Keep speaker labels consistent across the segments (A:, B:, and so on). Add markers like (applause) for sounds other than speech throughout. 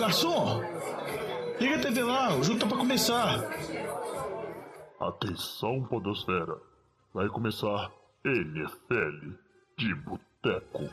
A: garçom! Liga a TV lá, o jogo tá pra começar.
B: Atenção, Podosfera. Vai começar NFL de Boteco.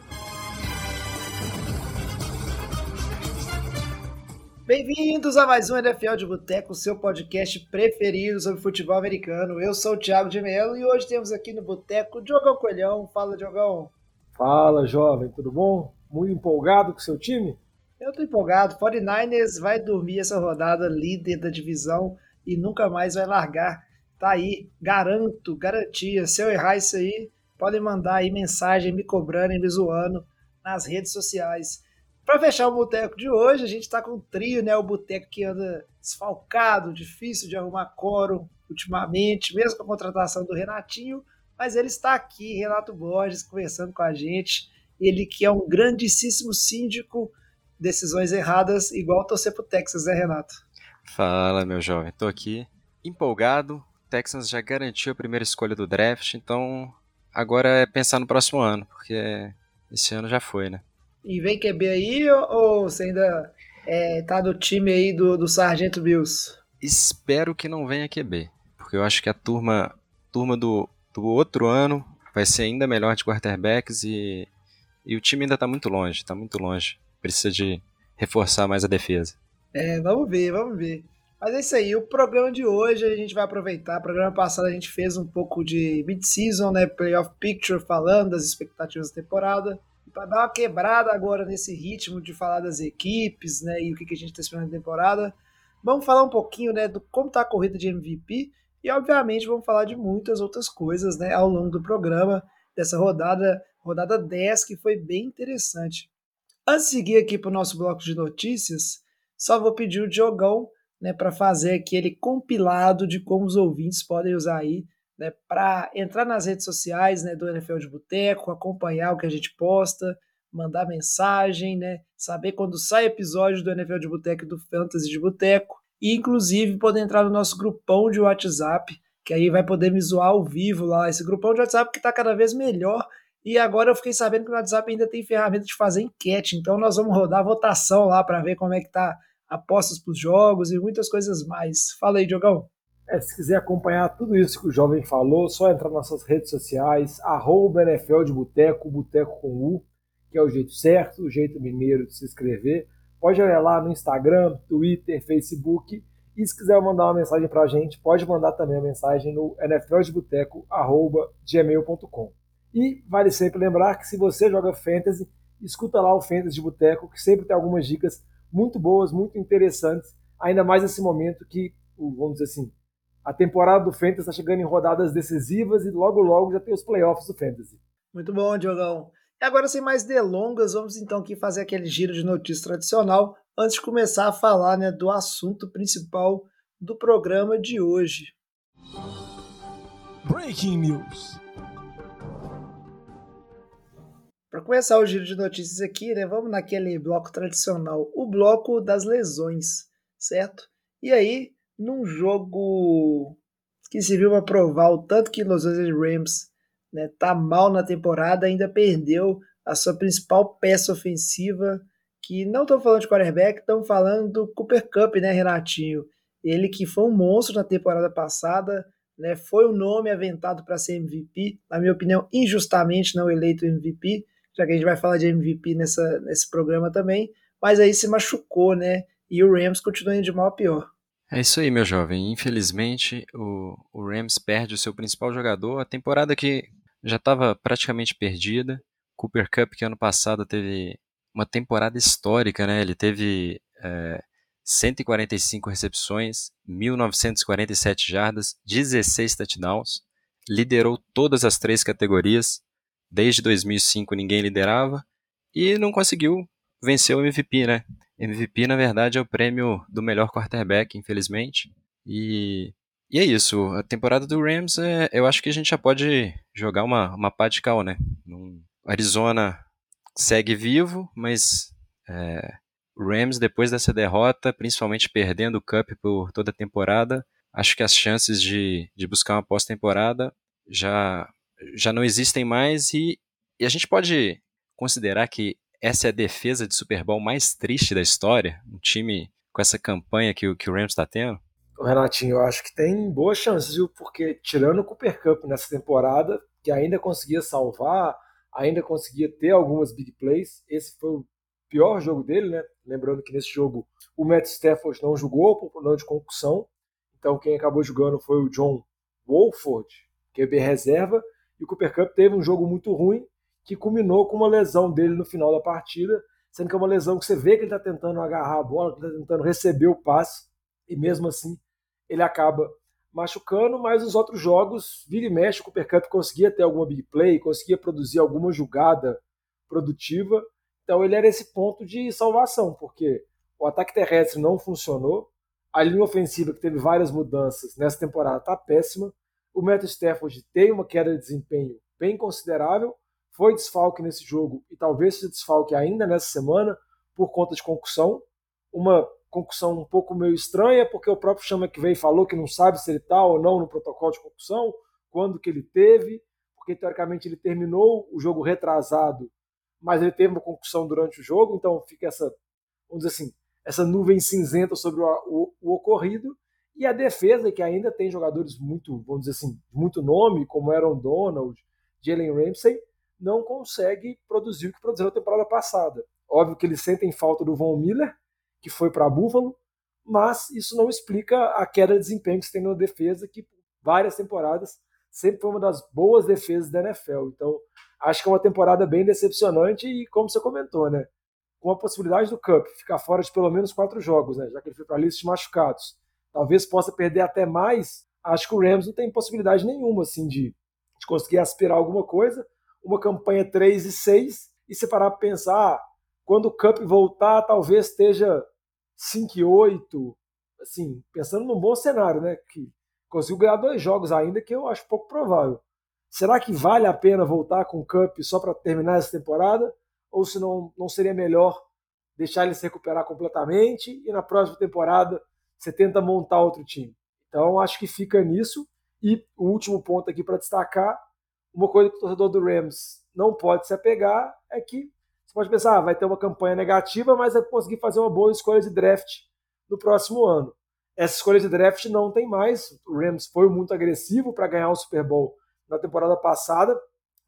C: Bem-vindos a mais um NFL de Boteco, seu podcast preferido sobre futebol americano. Eu sou o Thiago de Mello e hoje temos aqui no Boteco Diogão Coelhão. Fala, Diogão.
D: Fala, jovem, tudo bom? Muito empolgado com o seu time?
C: Eu tô empolgado. 49ers vai dormir essa rodada líder da divisão e nunca mais vai largar. Tá aí, garanto, garantia. Se eu errar isso aí, podem mandar aí mensagem me cobrando e me zoando nas redes sociais. Para fechar o boteco de hoje, a gente está com um trio, né? O boteco que anda desfalcado, difícil de arrumar coro ultimamente, mesmo com a contratação do Renatinho, mas ele está aqui, Renato Borges, conversando com a gente. Ele que é um grandíssimo síndico, decisões erradas, igual torcer pro Texas, né, Renato?
E: Fala, meu jovem. Tô aqui empolgado. Texans já garantiu a primeira escolha do draft, então agora é pensar no próximo ano, porque esse ano já foi, né?
C: E vem QB aí ou, ou você ainda é, tá no time aí do, do Sargento Bills?
E: Espero que não venha QB, porque eu acho que a turma, turma do, do outro ano vai ser ainda melhor de quarterbacks e, e o time ainda tá muito longe, tá muito longe. Precisa de reforçar mais a defesa.
C: É, vamos ver, vamos ver. Mas é isso aí, o programa de hoje a gente vai aproveitar. O programa passado a gente fez um pouco de mid-season, né? Playoff Picture, falando das expectativas da temporada para dar uma quebrada agora nesse ritmo de falar das equipes, né, e o que, que a gente está esperando na temporada, vamos falar um pouquinho, né, do como está a corrida de MVP e, obviamente, vamos falar de muitas outras coisas, né, ao longo do programa dessa rodada, rodada 10, que foi bem interessante. De seguir aqui para o nosso bloco de notícias, só vou pedir o Diogão, né, para fazer aquele compilado de como os ouvintes podem usar aí né, para entrar nas redes sociais né, do NFL de Boteco, acompanhar o que a gente posta, mandar mensagem, né, saber quando sai episódio do NFL de Boteco e do Fantasy de Boteco, e inclusive poder entrar no nosso grupão de WhatsApp, que aí vai poder me zoar ao vivo lá, esse grupão de WhatsApp que está cada vez melhor, e agora eu fiquei sabendo que o WhatsApp ainda tem ferramenta de fazer enquete, então nós vamos rodar votação lá para ver como é que tá apostas para os jogos e muitas coisas mais. Fala aí, Diogão.
D: É, se quiser acompanhar tudo isso que o jovem falou, só entrar nas nossas redes sociais, arroba NFL de Boteco, Boteco com U, que é o jeito certo, o jeito mineiro de se inscrever. Pode olhar lá no Instagram, Twitter, Facebook. E se quiser mandar uma mensagem para a gente, pode mandar também a mensagem no nfldeboteco.gmail.com. E vale sempre lembrar que se você joga Fantasy, escuta lá o Fantasy de Boteco, que sempre tem algumas dicas muito boas, muito interessantes, ainda mais nesse momento que, vamos dizer assim, a temporada do Fantasy está chegando em rodadas decisivas e logo logo já tem os playoffs do Fantasy.
C: Muito bom, Diogão. E agora, sem mais delongas, vamos então aqui fazer aquele giro de notícias tradicional antes de começar a falar né, do assunto principal do programa de hoje.
A: Breaking News.
C: Para começar o giro de notícias aqui, né, vamos naquele bloco tradicional, o bloco das lesões, certo? E aí, num jogo que serviu para provar o tanto que Los Angeles Rams né, tá mal na temporada, ainda perdeu a sua principal peça ofensiva, que não estão falando de quarterback, estão falando do Cooper Cup, né, Renatinho? Ele que foi um monstro na temporada passada, né, foi o um nome aventado para ser MVP, na minha opinião, injustamente não eleito MVP, já que a gente vai falar de MVP nessa, nesse programa também, mas aí se machucou, né? E o Rams continua indo de mal a pior.
E: É isso aí, meu jovem. Infelizmente, o, o Rams perde o seu principal jogador. A temporada que já estava praticamente perdida. Cooper Cup, que ano passado teve uma temporada histórica, né? Ele teve é, 145 recepções, 1.947 jardas, 16 touchdowns, liderou todas as três categorias. Desde 2005 ninguém liderava e não conseguiu vencer o MVP, né? MVP, na verdade, é o prêmio do melhor quarterback, infelizmente. E, e é isso. A temporada do Rams, é, eu acho que a gente já pode jogar uma, uma pá de cal, né? No Arizona segue vivo, mas é, Rams, depois dessa derrota, principalmente perdendo o Cup por toda a temporada, acho que as chances de, de buscar uma pós-temporada já, já não existem mais e, e a gente pode considerar que essa é a defesa de Super Bowl mais triste da história? Um time com essa campanha que, que o Rams está tendo?
D: Renatinho, eu acho que tem boas chances, viu? Porque tirando o Cooper Cup nessa temporada, que ainda conseguia salvar, ainda conseguia ter algumas big plays, esse foi o pior jogo dele, né? Lembrando que nesse jogo o Matt Stafford não jogou por problema de concussão, então quem acabou jogando foi o John Wolford, QB reserva, e o Cooper Cup teve um jogo muito ruim, que culminou com uma lesão dele no final da partida, sendo que é uma lesão que você vê que ele está tentando agarrar a bola, está tentando receber o passe, e mesmo assim ele acaba machucando, mas os outros jogos, vira e mexe, o Cooper Cup conseguia ter alguma big play, conseguia produzir alguma jogada produtiva, então ele era esse ponto de salvação, porque o ataque terrestre não funcionou, a linha ofensiva que teve várias mudanças nessa temporada está péssima, o Matt Stafford tem uma queda de desempenho bem considerável, foi desfalque nesse jogo e talvez seja desfalque ainda nessa semana por conta de concussão, uma concussão um pouco meio estranha, porque o próprio Chama que veio falou que não sabe se ele está ou não no protocolo de concussão, quando que ele teve, porque teoricamente ele terminou o jogo retrasado mas ele teve uma concussão durante o jogo, então fica essa, vamos dizer assim, essa nuvem cinzenta sobre o, o, o ocorrido. E a defesa, que ainda tem jogadores muito, vamos dizer assim, muito nome, como Aaron Donald, Jalen Ramsey, não consegue produzir o que produziu na temporada passada. Óbvio que eles sentem falta do Von Miller, que foi para Buffalo, mas isso não explica a queda de desempenho que você tem na defesa, que várias temporadas sempre foi uma das boas defesas da NFL. Então, acho que é uma temporada bem decepcionante e, como você comentou, né? Com a possibilidade do Cup ficar fora de pelo menos quatro jogos, né? Já que ele foi para a lista de machucados. Talvez possa perder até mais. Acho que o Rams não tem possibilidade nenhuma, assim, de, de conseguir aspirar alguma coisa. Uma campanha 3 e 6 e se parar para pensar, ah, quando o Cup voltar, talvez esteja 5 e 8, assim, pensando num bom cenário, né? Que conseguiu ganhar dois jogos ainda, que eu acho pouco provável. Será que vale a pena voltar com o Cup só para terminar essa temporada? Ou se não, não seria melhor deixar ele se recuperar completamente e na próxima temporada você tenta montar outro time? Então acho que fica nisso. E o último ponto aqui para destacar: uma coisa que o torcedor do Rams não pode se apegar é que você pode pensar, ah, vai ter uma campanha negativa, mas vai conseguir fazer uma boa escolha de draft no próximo ano. Essa escolha de draft não tem mais. O Rams foi muito agressivo para ganhar o Super Bowl na temporada passada.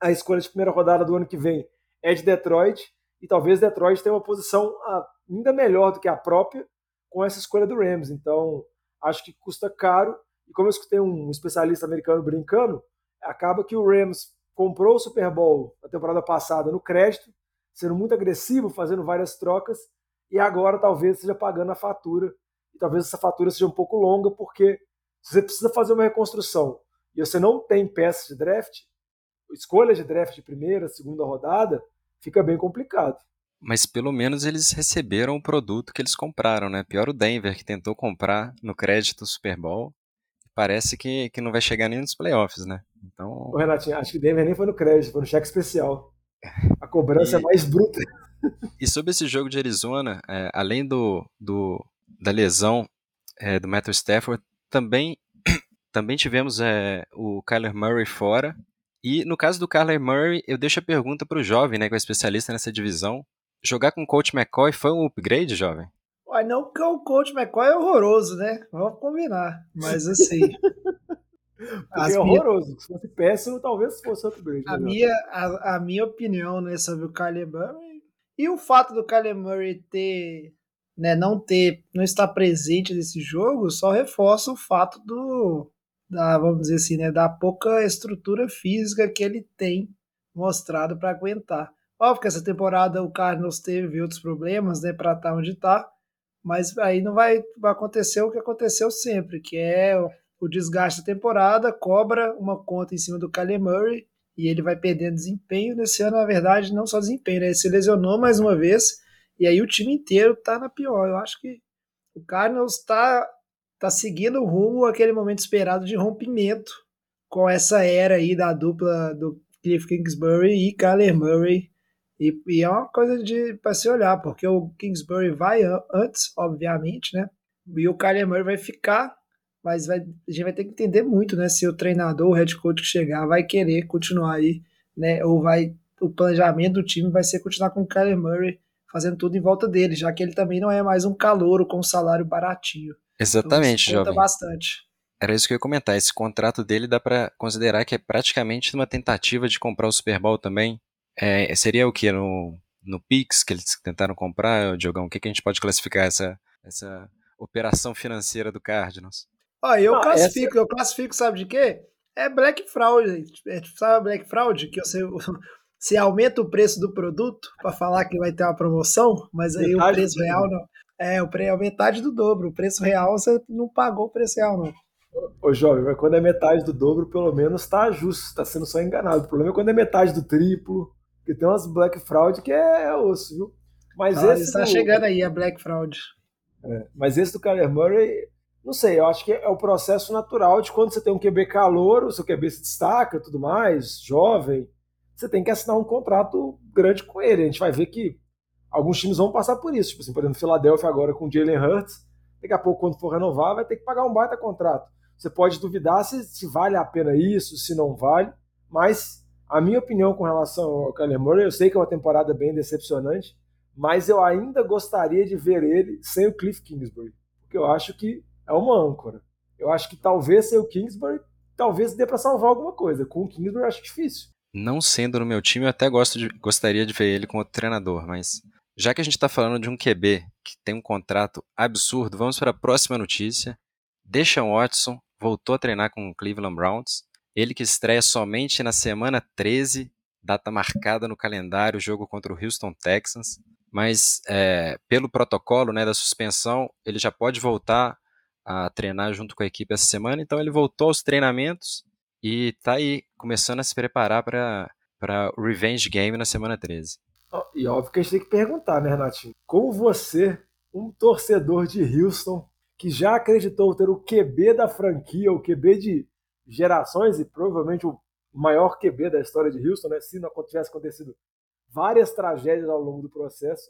D: A escolha de primeira rodada do ano que vem é de Detroit. E talvez Detroit tenha uma posição ah, ainda melhor do que a própria com essa escolha do Rams. Então, acho que custa caro. E como eu escutei um especialista americano brincando, acaba que o Rams comprou o Super Bowl na temporada passada no crédito, sendo muito agressivo, fazendo várias trocas, e agora talvez esteja pagando a fatura talvez essa fatura seja um pouco longa, porque se você precisa fazer uma reconstrução e você não tem peças de draft, escolha de draft de primeira, segunda rodada, fica bem complicado.
E: Mas pelo menos eles receberam o produto que eles compraram, né? Pior o Denver, que tentou comprar no crédito Super Bowl. Parece que, que não vai chegar nem nos playoffs, né? Então...
D: Ô, Renatinho, acho que o Denver nem foi no crédito, foi no cheque especial. A cobrança e... é mais bruta. (laughs)
E: E sobre esse jogo de Arizona, é, além do, do da lesão é, do Matthew Stafford, também, (clears throat) também tivemos é, o Kyler Murray fora. E no caso do Kyler Murray, eu deixo a pergunta para o jovem, né, que é especialista nessa divisão. Jogar com o coach McCoy foi um upgrade, jovem?
C: Ué, não porque o coach McCoy é horroroso, né? Vamos combinar. Mas assim. (laughs)
D: É horroroso. Minha... Se fosse péssimo, talvez fosse upgrade.
C: A, minha, a, a, minha opinião né, sobre o Kyler Murray. E o fato do Kyler Murray ter né, não ter, não estar presente nesse jogo, só reforça o fato do, da, vamos dizer assim, né, da pouca estrutura física que ele tem mostrado para aguentar. Óbvio que essa temporada o Cardinals teve outros problemas, né, para estar onde está, mas aí não vai, vai acontecer o que aconteceu sempre, que é o desgaste da temporada, cobra uma conta em cima do Kyler Murray e ele vai perdendo desempenho. Nesse ano, na verdade, não só desempenho, né, ele se lesionou mais uma vez e aí o time inteiro tá na pior. Eu acho que o Cardinals está tá seguindo o rumo aquele momento esperado de rompimento com essa era aí da dupla do Cliff Kingsbury e Kyler Murray. E, e é uma coisa de para se olhar, porque o Kingsbury vai antes, obviamente, né? E o Kyler Murray vai ficar, mas vai, a gente vai ter que entender muito, né? Se o treinador, o head coach que chegar vai querer continuar aí, né? Ou vai o planejamento do time vai ser continuar com o Kyler Murray fazendo tudo em volta dele, já que ele também não é mais um calouro com um salário baratinho.
E: Exatamente,
C: então,
E: jovem.
C: bastante.
E: Era isso que eu ia comentar. Esse contrato dele dá para considerar que é praticamente uma tentativa de comprar o Super Bowl também. É, seria o que no, no Pix que eles tentaram comprar, Diogão? O que, que a gente pode classificar essa, essa operação financeira do Cardinals?
C: Ó, eu
D: Ah,
C: classifico, eu classifico, sabe de quê? É Black Fraud, gente. É, sabe Black Fraud? Que você, (laughs) você aumenta o preço do produto para falar que vai ter uma promoção, mas aí
D: Metade
C: o preço
D: do
C: real não. É, o pre, é metade do dobro. O preço real você não pagou o preço real, não.
D: Ô, jovem, mas quando é metade do dobro, pelo menos tá justo, tá sendo só enganado. O problema é quando é metade do triplo, porque tem umas Black Fraud que é, é osso, viu? Mas
C: Ah,
D: esse
C: está
D: do-
C: chegando aí a Black Fraud.
D: Mas esse do Kyler Murray, não sei, eu acho que é o processo natural de quando você tem um QB calor, o seu QB se destaca tudo mais, jovem, você tem que assinar um contrato grande com ele. A gente vai ver que alguns times vão passar por isso. Tipo assim, por exemplo, Philadelphia agora com o Jalen Hurts, daqui a pouco, quando for renovar, vai ter que pagar um baita contrato. Você pode duvidar se, se vale a pena isso, se não vale, mas a minha opinião com relação ao Kyler Murray, eu sei que é uma temporada bem decepcionante, mas eu ainda gostaria de ver ele sem o Cliff Kingsbury, porque eu acho que é uma âncora. Eu acho que talvez sem o Kingsbury, talvez dê para salvar alguma coisa. Com o Kingsbury eu acho difícil.
E: Não sendo no meu time, eu até gosto de, gostaria de ver ele com outro treinador, mas já que a gente está falando de um QB que tem um contrato absurdo, vamos para a próxima notícia. Deshaun Watson voltou a treinar com o Cleveland Browns. Ele que estreia somente na semana 13, data marcada no calendário, jogo contra o Houston Texans. Mas é, pelo protocolo né, da suspensão, ele já pode voltar a treinar junto com a equipe essa semana. Então ele voltou aos treinamentos e tá aí começando a se preparar para o Revenge Game na semana 13.
D: Ó, E óbvio que a gente tem que perguntar, né, Renatinho? Como você, um torcedor de Houston, que já acreditou ter o QB da franquia, o QB de gerações e provavelmente o maior QB da história de Houston, né, se não tivesse acontecido várias tragédias ao longo do processo,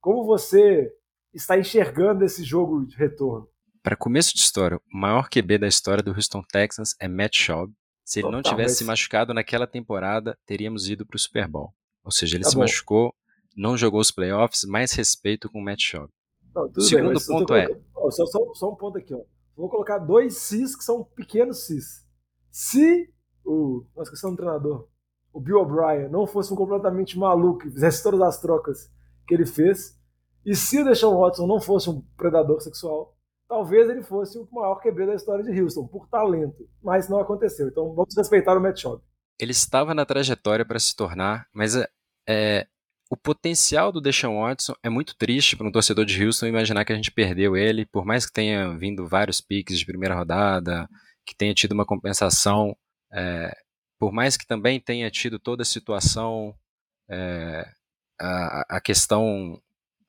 D: como você está enxergando esse jogo de retorno?
E: Para começo de história, o maior QB da história do Houston Texans é Matt Schaub. Se ele não
D: Total,
E: tivesse
D: mas-
E: se machucado naquela temporada, teríamos ido para o Super Bowl. Ou seja, ele
D: Tá
E: se
D: bom.
E: machucou, não jogou os playoffs, mais respeito com o Matt Schaub.
D: Não,
E: Segundo
D: tô
E: ponto é-
D: colocando- ó, só, só- só um ponto aqui, ó. Vou colocar dois Cis que são pequenos Cis. Se o. Nossa, questão do treinador. O Bill O'Brien não fosse um completamente maluco e fizesse todas as trocas que ele fez, e se o Deshaun Watson não fosse um predador sexual, talvez ele fosse o maior QB da história de Houston, por talento. Mas não aconteceu. Então vamos respeitar o Matt Schaub.
E: Ele estava na trajetória para se tornar, mas é, é, o potencial do Deshaun Watson é muito triste para um torcedor de Houston imaginar que a gente perdeu ele, por mais que tenha vindo vários piques de primeira rodada, que tenha tido uma compensação, é, por mais que também tenha tido toda a situação, é, a, a questão,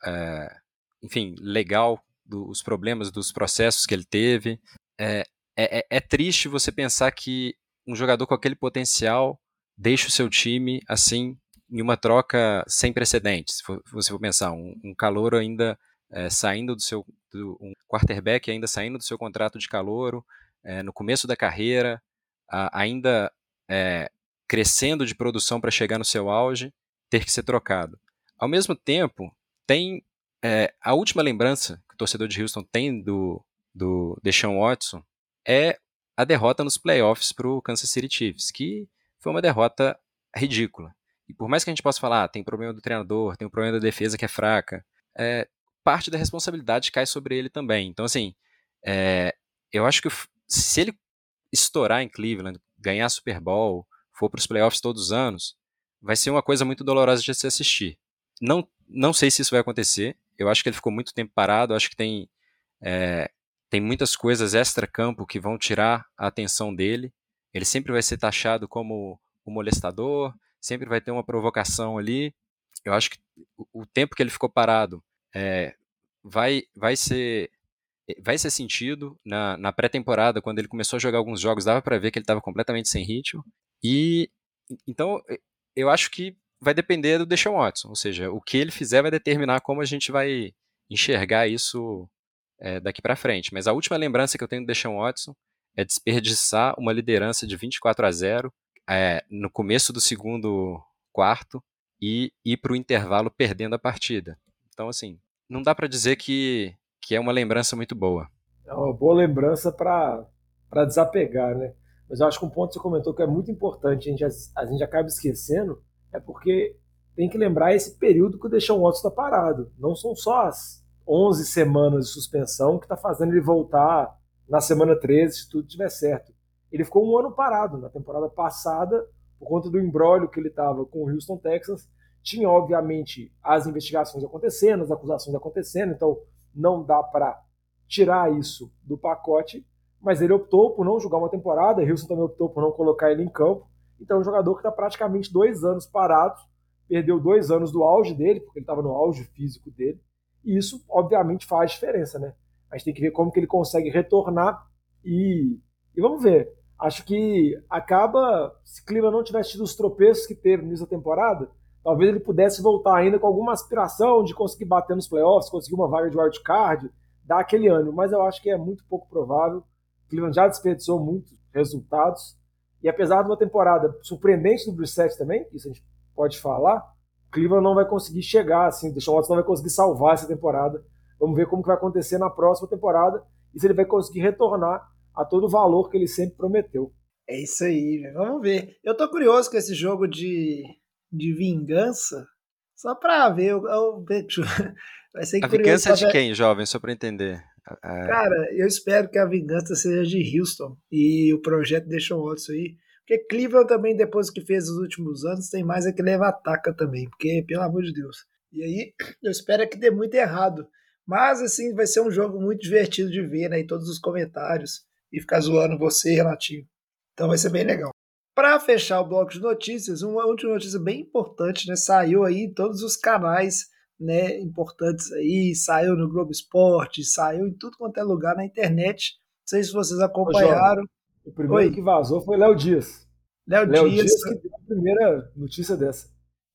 E: é, enfim, legal dos problemas, dos processos que ele teve, é, é, é triste você pensar que um jogador com aquele potencial deixa o seu time assim em uma troca sem precedentes. Se você for pensar, um, um calor ainda é, saindo do seu. Do, um quarterback ainda saindo do seu contrato de calouro, é, no começo da carreira, a- ainda é, crescendo de produção para chegar no seu auge, ter que ser trocado. Ao mesmo tempo, tem é, a última lembrança que o torcedor de Houston tem do, do Deshaun Watson é a derrota nos playoffs para o Kansas City Chiefs, que foi uma derrota ridícula. E por mais que a gente possa falar, ah, tem problema do treinador, tem um problema da defesa que é fraca, é, parte da responsabilidade cai sobre ele também. Então, assim, é, eu acho que se ele estourar em Cleveland, ganhar Super Bowl, for para os playoffs todos os anos, vai ser uma coisa muito dolorosa de se assistir. Não, não sei se isso vai acontecer. Eu acho que ele ficou muito tempo parado. Acho que tem, é, tem muitas coisas extra-campo que vão tirar a atenção dele. Ele sempre vai ser taxado como o molestador, sempre vai ter uma provocação ali. Eu acho que o, tempo que ele ficou parado é, vai, vai ser vai ser sentido na, na pré-temporada quando ele começou a jogar alguns jogos dava para ver que ele estava completamente sem ritmo e então eu acho que vai depender do Deshaun Watson, ou seja, o que ele fizer vai determinar como a gente vai enxergar isso é, daqui para frente. Mas a última lembrança que eu tenho do Deshaun Watson é desperdiçar uma liderança de 24 a 0 é, no começo do segundo quarto e ir para o intervalo perdendo a partida. Então, assim, não dá para dizer que, que é uma lembrança muito boa.
D: É uma boa lembrança para desapegar, né? Mas eu acho que um ponto que você comentou que é muito importante, a gente, a gente acaba esquecendo, é porque tem que lembrar esse período que o Deixão Watson está parado. Não são só as 11 semanas de suspensão que está fazendo ele voltar na semana 13, se tudo estiver certo. Ele ficou um ano parado na temporada passada, por conta do embrólio que ele estava com o Houston Texans. Tinha, obviamente, as investigações acontecendo, as acusações acontecendo, então não dá para tirar isso do pacote, mas ele optou por não jogar uma temporada, Houston também optou por não colocar ele em campo. Então, é um jogador que está praticamente dois anos parado, perdeu dois anos do auge dele, porque ele estava no auge físico dele, e isso, obviamente, faz diferença, né? A gente tem que ver como que ele consegue retornar e, e vamos ver. Acho que acaba, se Cleveland não tivesse tido os tropeços que teve nessa temporada, talvez ele pudesse voltar ainda com alguma aspiração de conseguir bater nos playoffs, conseguir uma vaga de wildcard, dar aquele ano. Mas eu acho que é muito pouco provável. Cleveland já desperdiçou muitos resultados. E apesar de uma temporada surpreendente do Brissett também, isso a gente pode falar, Cleveland não vai conseguir chegar, assim, o Deshaun Watson não vai conseguir salvar essa temporada. Vamos ver como que vai acontecer na próxima temporada e se ele vai conseguir retornar a todo o valor que ele sempre prometeu.
C: É isso aí, vamos ver. Eu tô curioso com esse jogo de, de vingança, só pra ver. Eu, eu, (laughs)
E: vai ser a vingança de quem, jovem, só pra entender?
C: Cara, eu espero que a vingança seja de Houston e o projeto deixa o Watson aí. Porque Cleveland também, depois que fez os últimos anos, tem mais é que leva ataca também. Porque, pelo amor de Deus. E aí, (clears throat) eu espero que dê muito errado. Mas, assim, vai ser um jogo muito divertido de ver, né? Em todos os comentários. E ficar zoando você, relativo. Então vai ser bem legal. Para fechar o bloco de notícias, uma última notícia bem importante, né? Saiu aí em todos os canais né, importantes aí, saiu no Globo Esporte, saiu em tudo quanto é lugar na internet. Não sei se vocês acompanharam.
D: Ô, o primeiro Oi. que vazou foi Léo Dias.
C: Léo Dias, Dias
D: que deu a primeira notícia dessa.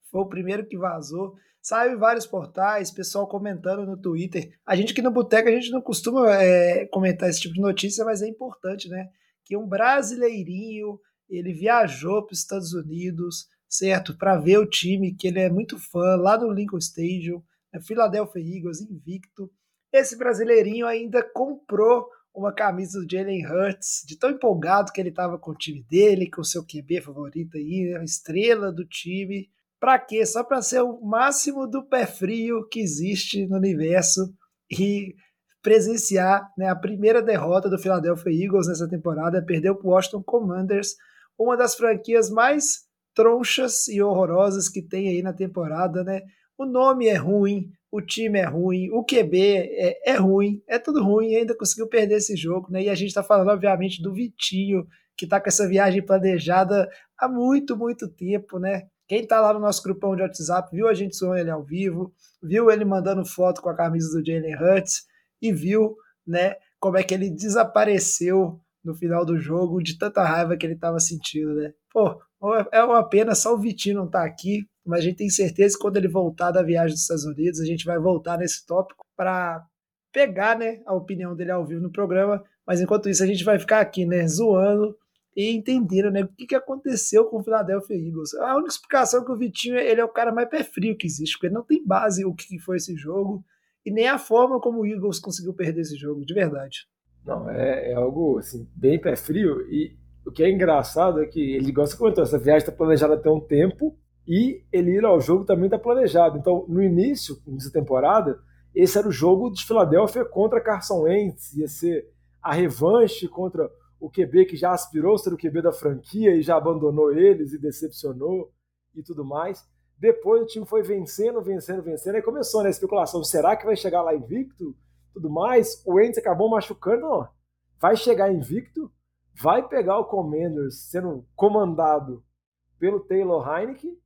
C: Foi o primeiro que vazou. Saiu em vários portais, pessoal comentando no Twitter. A gente aqui no Boteco, a gente não costuma é, comentar esse tipo de notícia, mas é importante, né? Que um brasileirinho, ele viajou para os Estados Unidos, certo? Para ver o time que ele é muito fã, lá no Lincoln Stadium, né? Philadelphia Eagles, invicto. Esse brasileirinho ainda comprou uma camisa do Jalen Hurts, de tão empolgado que ele estava com o time dele, com o seu QB favorito aí, a estrela do time. Para quê? Só para ser o máximo do pé frio que existe no universo e presenciar né, a primeira derrota do Philadelphia Eagles nessa temporada, perdeu para o Washington Commanders, uma das franquias mais tronchas e horrorosas que tem aí na temporada, né? O nome é ruim, o time é ruim, o QB é, é ruim, é tudo ruim, ainda conseguiu perder esse jogo, né? E a gente está falando, obviamente, do Vitinho, que está com essa viagem planejada há muito, muito tempo, né? Quem tá lá no nosso grupão de WhatsApp viu a gente zoando ele ao vivo, viu ele mandando foto com a camisa do Jalen Hurts e viu, né, como é que ele desapareceu no final do jogo de tanta raiva que ele estava sentindo, né? Pô, é uma pena só o Vitinho não tá aqui, mas a gente tem certeza que quando ele voltar da viagem dos Estados Unidos, a gente vai voltar nesse tópico para pegar, né, a opinião dele ao vivo no programa, mas enquanto isso a gente vai ficar aqui, né, zoando e entenderam né, o que, que aconteceu com o Philadelphia Eagles. A única explicação é que o Vitinho ele é o cara mais pé frio que existe, porque ele não tem base o que foi esse jogo e nem a forma como o Eagles conseguiu perder esse jogo, de verdade.
D: Não, é, é algo assim, bem pé frio e o que é engraçado é que ele gosta de comentar, essa viagem está planejada até um tempo e ele ir ao jogo também está planejado. Então, no início dessa temporada, esse era o jogo de Filadélfia contra Carson Wentz, ia ser a revanche contra o QB que já aspirou ser o QB da franquia e já abandonou eles e decepcionou e tudo mais. Depois o time foi vencendo, vencendo, vencendo. Aí começou né, a especulação: será que vai chegar lá invicto? Tudo mais. O Wentz acabou machucando. Não. Vai chegar invicto, vai pegar o Commanders sendo comandado pelo Taylor Heineken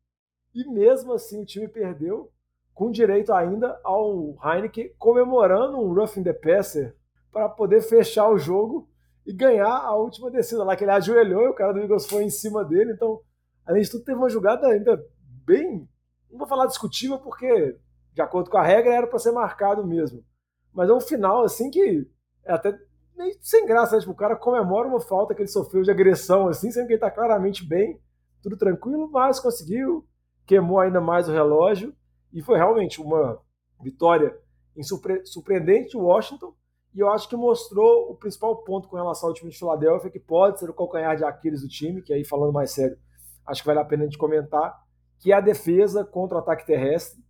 D: e mesmo assim o time perdeu, com direito ainda ao Heineken comemorando um roughing the passer para poder fechar o jogo e ganhar a última descida lá, que ele ajoelhou e o cara do Eagles foi em cima dele. Então, além de tudo, teve uma jogada ainda bem. Não vou falar discutível, porque, de acordo com a regra, era para ser marcado mesmo. Mas é um final, assim, que é até meio sem graça, né? Tipo, o cara comemora uma falta que ele sofreu de agressão, assim, sendo que ele tá claramente bem, tudo tranquilo, mas conseguiu queimou ainda mais o relógio e foi realmente uma vitória surpreendente Washington e eu acho que mostrou o principal ponto com relação ao time de Filadélfia, que pode ser o calcanhar de Aquiles do time, que aí falando mais sério, acho que vale a pena a gente comentar, que é a defesa contra o ataque terrestre.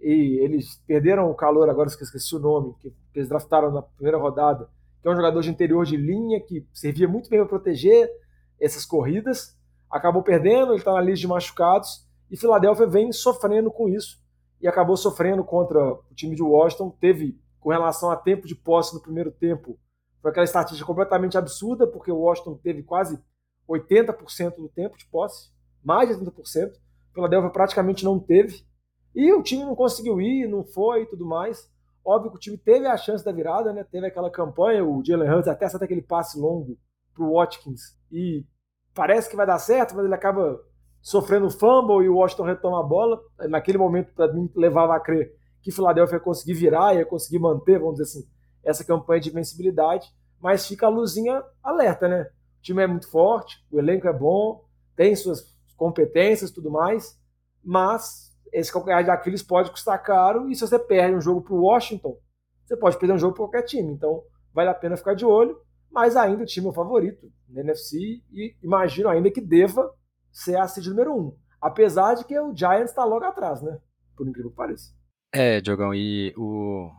D: E eles perderam o calor, agora esqueci o nome, que eles draftaram na primeira rodada, que é um jogador de interior de linha que servia muito bem para proteger essas corridas. Acabou perdendo, ele está na lista de machucados, e Filadélfia vem sofrendo com isso. E acabou sofrendo contra o time de Washington. Teve com relação a tempo de posse no primeiro tempo, foi aquela estatística completamente absurda, porque o Washington teve quase 80% do tempo de posse, mais de 80%. O Philadelphia praticamente não teve. E o time não conseguiu ir, não foi e tudo mais. Óbvio que o time teve a chance da virada, né? Teve aquela campanha, o Jalen Hurts até acerta aquele passe longo pro Watkins e parece que vai dar certo, mas ele acaba sofrendo fumble e o Washington retoma a bola. Naquele momento, para mim, levava a crer que Filadélfia ia conseguir virar, ia conseguir manter, vamos dizer assim, essa campanha de vencibilidade, mas fica a luzinha alerta, né? O time é muito forte, o elenco é bom, tem suas competências tudo mais, mas esse calcanhar de Aquiles pode custar caro e se você perde um jogo para o Washington, você pode perder um jogo para qualquer time. Então vale a pena ficar de olho, mas ainda o time é o favorito na NFC e imagino ainda que deva ser a seed número um. Apesar de que o Giants está logo atrás, né? Por incrível que pareça.
E: É, Diogão, e o,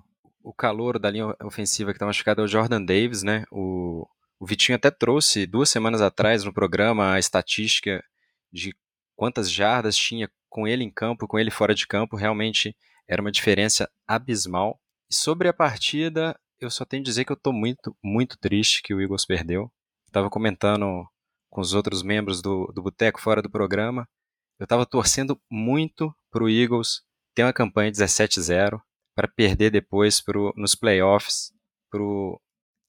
E: o calor da linha ofensiva que está machucado é o Jordan Davis, né? O, o Vitinho até trouxe duas semanas atrás no programa a estatística de quantas jardas tinha com ele em campo, com ele fora de campo. Realmente era uma diferença abismal. E sobre a partida, eu só tenho que dizer que eu estou muito, muito triste que o Eagles perdeu. Estava comentando com os outros membros do, do Boteco fora do programa. Eu estava torcendo muito para o Eagles tem uma campanha 17-0 para perder depois pro, nos playoffs para o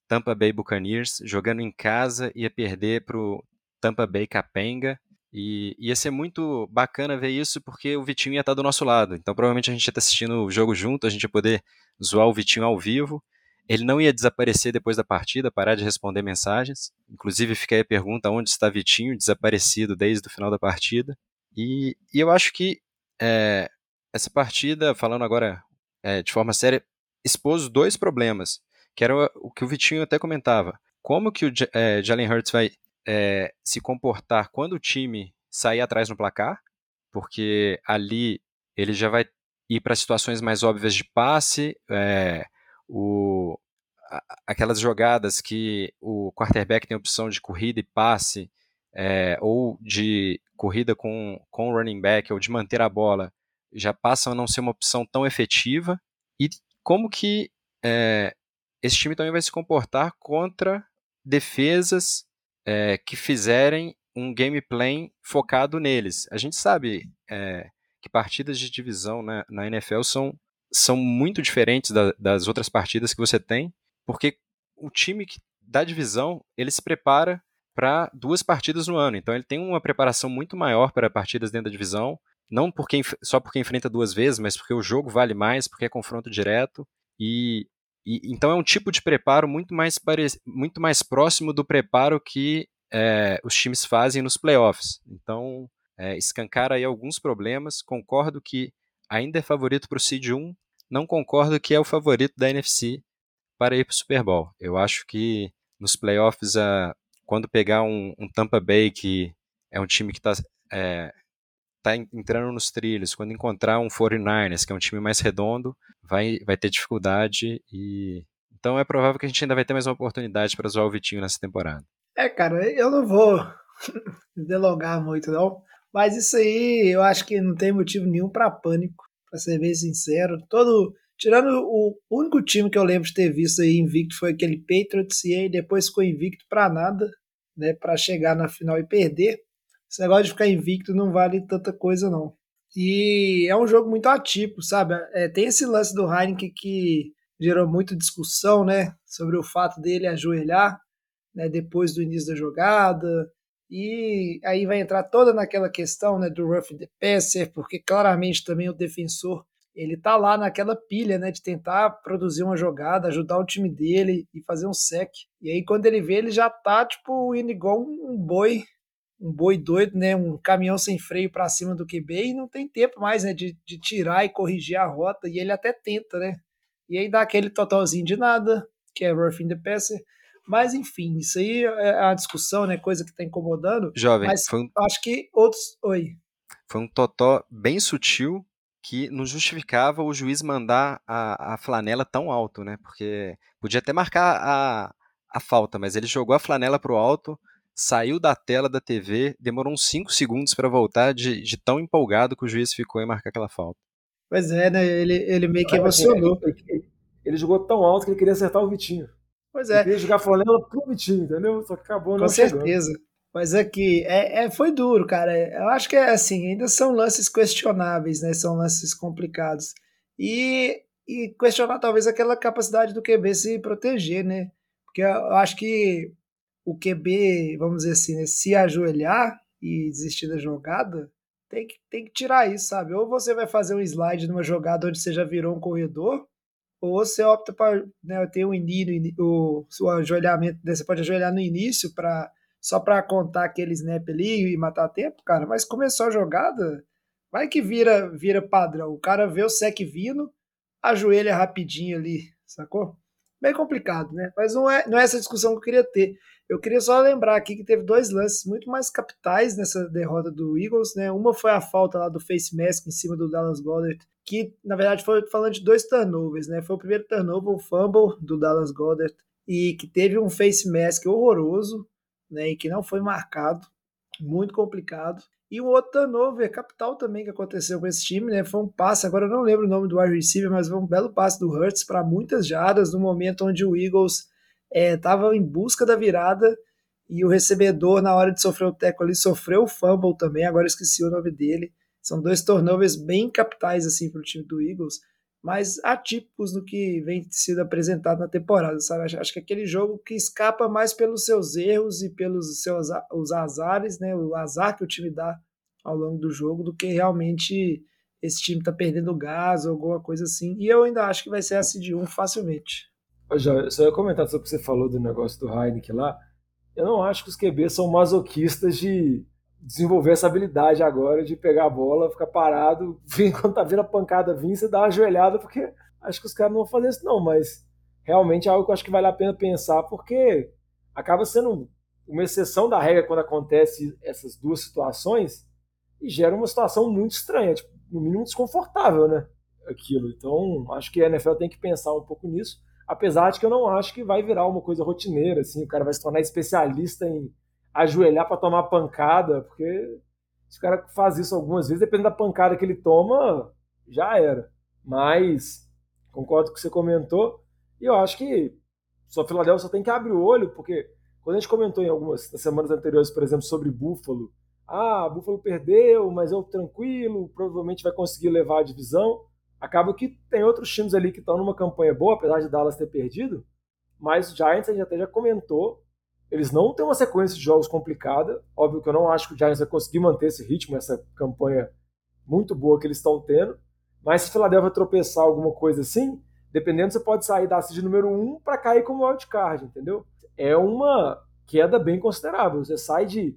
E: Tampa Bay Buccaneers, jogando em casa, ia perder para o Tampa Bay Capenga. E ia ser muito bacana ver isso porque o Vitinho ia estar do nosso lado. Então provavelmente a gente ia estar assistindo o jogo junto, a gente ia poder zoar o Vitinho ao vivo. Ele não ia desaparecer depois da partida, parar de responder mensagens. Inclusive fica aí a pergunta onde está Vitinho, desaparecido desde o final da partida. E, e eu acho que é, essa partida, falando agora é, de forma séria, expôs dois problemas, que era o, o, que o Vitinho até comentava. Como que o é, Jalen Hurts vai é, se comportar quando o time sair atrás no placar, porque ali ele já vai ir para situações mais óbvias de passe, é, o, aquelas jogadas que o quarterback tem opção de corrida e passe, é, ou de corrida com, com o running back, ou de manter a bola, já passam a não ser uma opção tão efetiva. E como que é, esse time também vai se comportar contra defesas é, que fizerem um gameplay focado neles. A gente sabe é, que partidas de divisão na, na NFL são, são muito diferentes da, das outras partidas que você tem, porque o time que, da divisão ele se prepara para duas partidas no ano, então ele tem uma preparação muito maior para partidas dentro da divisão não porque, só porque enfrenta duas vezes, mas porque o jogo vale mais, porque é confronto direto. E, e então é um tipo de preparo muito mais, pare, muito mais próximo do preparo que é, os times fazem nos playoffs. Então, é, escancar aí alguns problemas. Concordo que ainda é favorito para o Seed 1, não concordo que é o favorito da NFC para ir para o Super Bowl. Eu acho que nos playoffs, a, quando pegar um, um Tampa Bay, que é um time que está é, tá entrando nos trilhos, quando encontrar um 49ers, que é um time mais redondo, vai, vai ter dificuldade e então é provável que a gente ainda vai ter mais uma oportunidade para zoar o Vitinho nessa temporada.
C: É, cara, eu não vou (laughs) delongar muito não, mas isso aí eu acho que não tem motivo nenhum para pânico, para ser bem sincero. Todo tirando o único time que eu lembro de ter visto aí invicto foi aquele Patriots e aí depois ficou invicto para nada, né, para chegar na final e perder. Esse negócio de ficar invicto não vale tanta coisa, não. E é um jogo muito atípico, sabe? É, tem esse lance do Heineken que gerou muita discussão, né? Sobre o fato dele ajoelhar né, depois do início da jogada. E aí vai entrar toda naquela questão né, do rough the passer, porque claramente também o defensor ele tá lá naquela pilha, né, de tentar produzir uma jogada, ajudar o time dele e fazer um sec. E aí quando ele vê, ele já tá tipo indo igual um boi um boi doido, né? Um caminhão sem freio para cima do QB e não tem tempo mais, né? De, de tirar e corrigir a rota. E ele até tenta, né? E aí dá aquele totalzinho de nada, que é roughing the passer. Mas enfim, isso aí é a discussão, né? Coisa que tá incomodando.
E: Jovem,
C: mas
E: um,
C: acho que outros. Oi.
E: foi um totó bem sutil que não justificava o juiz mandar a, a flanela tão alto, né? Porque podia até marcar a, a falta, mas ele jogou a flanela pro alto, saiu da tela da TV, demorou uns 5 segundos para voltar de, de tão empolgado que o juiz ficou em marcar aquela falta.
C: Pois é, né? Ele, ele meio que
D: Ele-
C: emocionou.
D: Ele, ele jogou tão alto que ele queria acertar o Vitinho.
C: Pois
D: Ele
C: é,
D: queria jogar flanela pro Vitinho, entendeu? Só que acabou
C: com
D: não chegando.
C: certeza. Mas aqui, é, é, foi duro, cara. Eu acho que é assim, ainda são lances questionáveis, né? São lances complicados. E, e questionar talvez aquela capacidade do QB se proteger, né? Porque eu acho que o QB, vamos dizer assim, né, se ajoelhar e desistir da jogada, tem que, tem que tirar isso, sabe? Ou você vai fazer um slide numa jogada onde você já virou um corredor, ou você opta para né, ter um início, o, o ajoelhamento, né, você pode ajoelhar no início para só para contar aquele snap ali e matar tempo, cara, mas começou a jogada, vai que vira vira padrão. O cara vê o sec vindo, ajoelha rapidinho ali, sacou? Bem complicado, né? Mas não é, não é essa discussão que eu queria ter. Eu queria só lembrar aqui que teve dois lances muito mais capitais nessa derrota do Eagles, né? Uma foi a falta lá do face mask em cima do Dallas Goddard, que na verdade foi falando de dois turnovers, né? Foi o primeiro turnover, o fumble do Dallas Goddard, e que teve um face mask horroroso, né? E que não foi marcado, muito complicado. E um outro turnover capital também que aconteceu com esse time, né? Foi um passe, agora eu não lembro o nome do wide receiver, mas foi um belo passe do Hurts para muitas jardas no momento onde o Eagles estava em busca da virada e o recebedor, na hora de sofrer o teco ali, sofreu o fumble também, agora esqueci o nome dele. São dois turnovers bem capitais assim para o time do Eagles, mas atípicos no que vem sido apresentado na temporada, sabe? Acho, que aquele jogo que escapa mais pelos seus erros e pelos seus os azares, né? O azar que o time dá ao longo do jogo, do que realmente esse time tá perdendo gás ou alguma coisa assim. E eu ainda acho que vai ser a seed 1 facilmente.
D: Jó, só ia comentar sobre o que você falou do negócio do Heineken lá. Eu não acho que os QBs são masoquistas de desenvolver essa habilidade agora de pegar a bola, ficar parado, (laughs) vir, quando tá vindo a pancada vir, você dá uma ajoelhada, porque acho que os caras não vão fazer isso não, mas realmente é algo que eu acho que vale a pena pensar, porque acaba sendo uma exceção da regra quando acontece essas duas situações e gera uma situação muito estranha, tipo, no mínimo desconfortável, né? Aquilo. Então, acho que a NFL tem que pensar um pouco nisso, apesar de que eu não acho que vai virar uma coisa rotineira, assim, o cara vai se tornar especialista em ajoelhar para tomar pancada, porque se o cara faz isso algumas vezes, dependendo da pancada que ele toma, já era. Mas concordo com o que você comentou, e eu acho que só Philadelphia só tem que abrir o olho, porque quando a gente comentou em algumas semanas anteriores, por exemplo, sobre Buffalo, ah, Buffalo perdeu, mas eu tranquilo, provavelmente vai conseguir levar a divisão. Acaba que tem outros times ali que estão numa campanha boa, apesar de Dallas ter perdido, mas o Giants a gente até já comentou, eles não têm uma sequência de jogos complicada. Óbvio que eu não acho que o Giants vai conseguir manter esse ritmo, essa campanha muito boa que eles estão tendo. Mas se Philadelphia tropeçar alguma coisa assim, dependendo, você pode sair da seed número 1 para cair como wildcard, entendeu? É uma queda bem considerável. Você sai de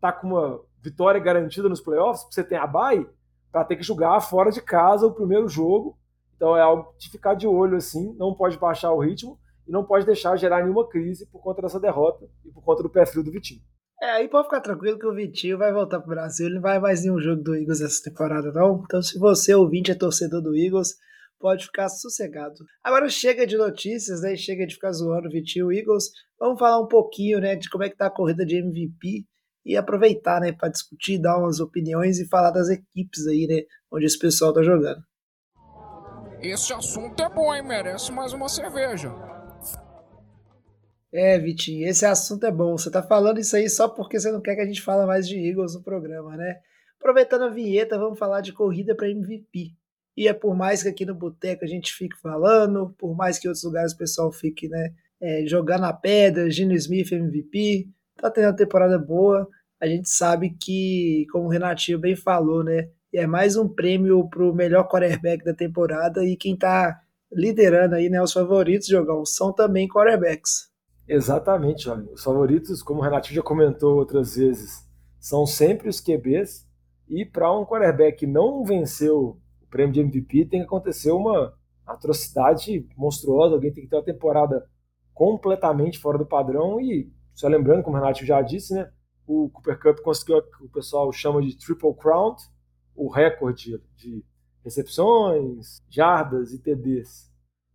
D: tá com uma vitória garantida nos playoffs, você tem a bye, para ter que jogar fora de casa o primeiro jogo. Então é algo de ficar de olho assim, não pode baixar o ritmo e não pode deixar gerar nenhuma crise por conta dessa derrota e por conta do pé frio do Vitinho.
C: É, aí pode ficar tranquilo que o Vitinho vai voltar pro Brasil, ele não vai mais em um jogo do Eagles essa temporada, não. Então, se você, ouvinte, é torcedor do Eagles, pode ficar sossegado. Agora chega de notícias, né? Chega de ficar zoando o Vitinho Eagles. Vamos falar um pouquinho, né, de como é que tá a corrida de MVP e aproveitar, né, para discutir, dar umas opiniões e falar das equipes aí, né, onde esse pessoal tá jogando.
F: Esse assunto é bom, hein? Merece mais uma cerveja.
C: É, Vitinho, esse assunto é bom. Você tá falando isso aí só porque você não quer que a gente fale mais de Eagles no programa, né? Aproveitando a vinheta, vamos falar de corrida para MVP. E é por mais que aqui no Boteco a gente fique falando, por mais que em outros lugares o pessoal fique, né, é, jogando a pedra, Gino Smith MVP, tá tendo uma temporada boa. A gente sabe que, como o Renatinho bem falou, né, é mais um prêmio pro melhor quarterback da temporada e quem tá liderando aí, né, os favoritos, Jogão, são também quarterbacks.
D: Exatamente. Os favoritos, como o Renatinho já comentou outras vezes, são sempre os QBs. E para um quarterback que não venceu o prêmio de MVP, tem que acontecer uma atrocidade monstruosa. Alguém tem que ter uma temporada completamente fora do padrão. E, só lembrando, como o Renato já disse, né, o Cooper Cup conseguiu o que o pessoal chama de Triple Crown, o recorde de recepções, jardas e TDs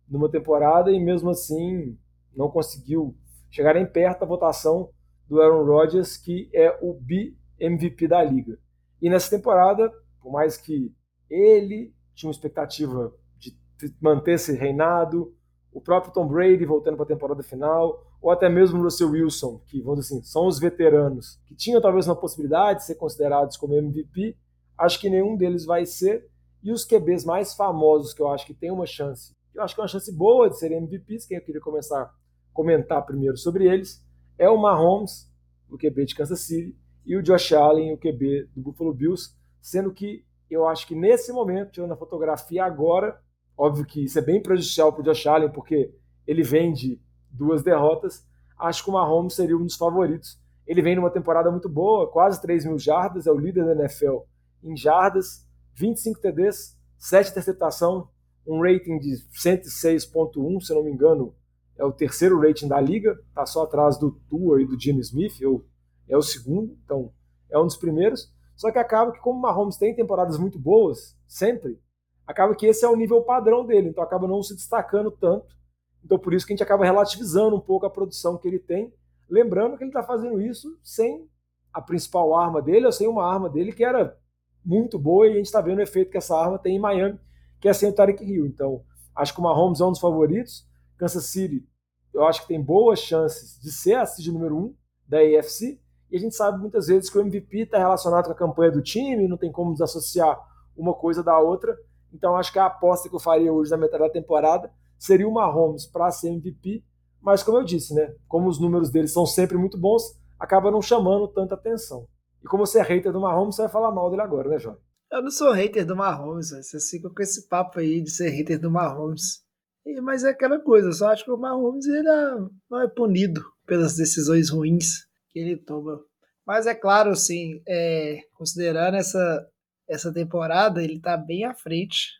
D: numa temporada e mesmo assim não conseguiu chegar nem perto da votação do Aaron Rodgers, que é o B-MVP da liga. E nessa temporada, por mais que ele tinha uma expectativa de manter esse reinado, o próprio Tom Brady voltando para a temporada final, ou até mesmo o Russell Wilson, que vamos dizer assim, são os veteranos, que tinham talvez uma possibilidade de ser considerados como MVP, acho que nenhum deles vai ser. E os QBs mais famosos que eu acho que tem uma chance, eu acho que é uma chance boa de serem MVPs, quem eu queria começar a comentar primeiro sobre eles, é o Mahomes, o QB de Kansas City, e o Josh Allen, o QB do Buffalo Bills, sendo que eu acho que nesse momento, tirando a fotografia agora, óbvio que isso é bem prejudicial para o Josh Allen, porque ele vem de duas derrotas, acho que o Mahomes seria um dos favoritos. Ele vem numa temporada muito boa, quase 3 mil jardas, é o líder da NFL em jardas, 25 TDs, 7 interceptação, um rating de 106.1, se não me engano, é o terceiro rating da liga, está só atrás do Tua e do Gene Smith, eu, é o segundo, então é um dos primeiros. Só que acaba que, como o Mahomes tem temporadas muito boas, sempre, acaba que esse é o nível padrão dele, então acaba não se destacando tanto. Então por isso que a gente acaba relativizando um pouco a produção que ele tem, lembrando que ele está fazendo isso sem a principal arma dele, ou sem uma arma dele que era muito boa e a gente está vendo o efeito que essa arma tem em Miami, que é sem o Tarek Hill. Então, acho que o Mahomes é um dos favoritos. Kansas City, eu acho que tem boas chances de ser a seed número um da AFC. E a gente sabe muitas vezes que o MVP está relacionado com a campanha do time, não tem como desassociar uma coisa da outra. Então, acho que a aposta que eu faria hoje na metade da temporada seria o Mahomes para ser MVP. Mas, como eu disse, né, como os números dele são sempre muito bons, acaba não chamando tanta atenção. E como você é hater do Mahomes, você vai falar mal dele agora, né, Jorge?
C: Eu não sou hater do Mahomes, véio. você fica com esse papo aí de ser hater do Mahomes. E, mas é aquela coisa, eu só acho que o Mahomes ele é, não é punido pelas decisões ruins que ele toma. Mas é claro, assim, é, considerando essa, essa temporada, ele tá bem à frente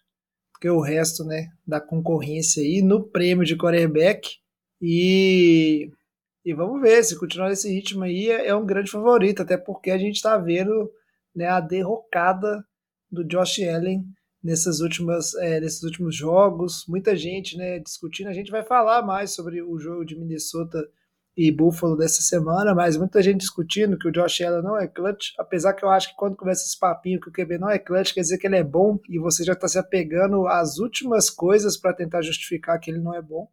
C: que o resto né, da concorrência aí no prêmio de quarterback. E e vamos ver, se continuar nesse ritmo aí, é, é um grande favorito, até porque a gente está vendo né, a derrocada do Josh Allen nessas últimas, é, nesses últimos jogos. Muita gente né, discutindo. A gente vai falar mais sobre o jogo de Minnesota e Buffalo dessa semana, mas muita gente discutindo que o Josh Allen não é clutch, apesar que eu acho que quando começa esse papinho que o QB não é clutch, quer dizer que ele é bom e você já está se apegando às últimas coisas para tentar justificar que ele não é bom.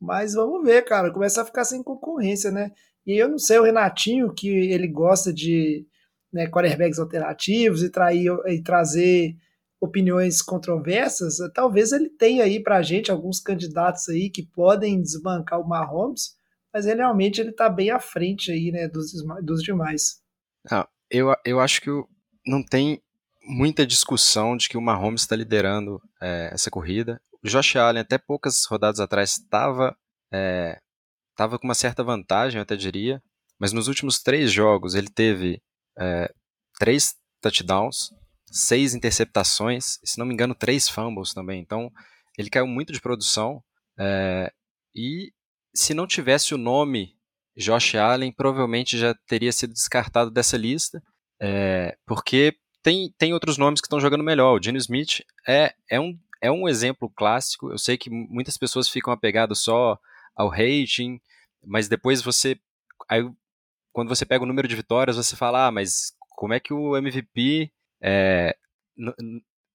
C: Mas vamos ver, cara. Começa a ficar sem concorrência, né? E eu não sei, o Renatinho, que ele gosta de né, quarterbacks alternativos e, trair, e trazer opiniões controversas, talvez ele tenha aí pra gente alguns candidatos aí que podem desbancar o Mahomes, mas ele realmente ele tá bem à frente aí, né, dos, dos demais.
E: Ah, eu, eu acho que não tem muita discussão de que o Mahomes está liderando é, essa corrida. O Josh Allen, até poucas rodadas atrás, estava é, tava com uma certa vantagem, eu até diria, mas nos últimos três jogos ele teve é, três touchdowns, seis interceptações, se não me engano, três fumbles também. Então, ele caiu muito de produção. É, e se não tivesse o nome Josh Allen, provavelmente já teria sido descartado dessa lista, é, porque tem, tem outros nomes que estão jogando melhor. O Gene Smith é, é um é um exemplo clássico. Eu sei que muitas pessoas ficam apegadas só ao rating, mas depois você. Aí, quando você pega o número de vitórias, você fala, ah, mas como é que o MVP é,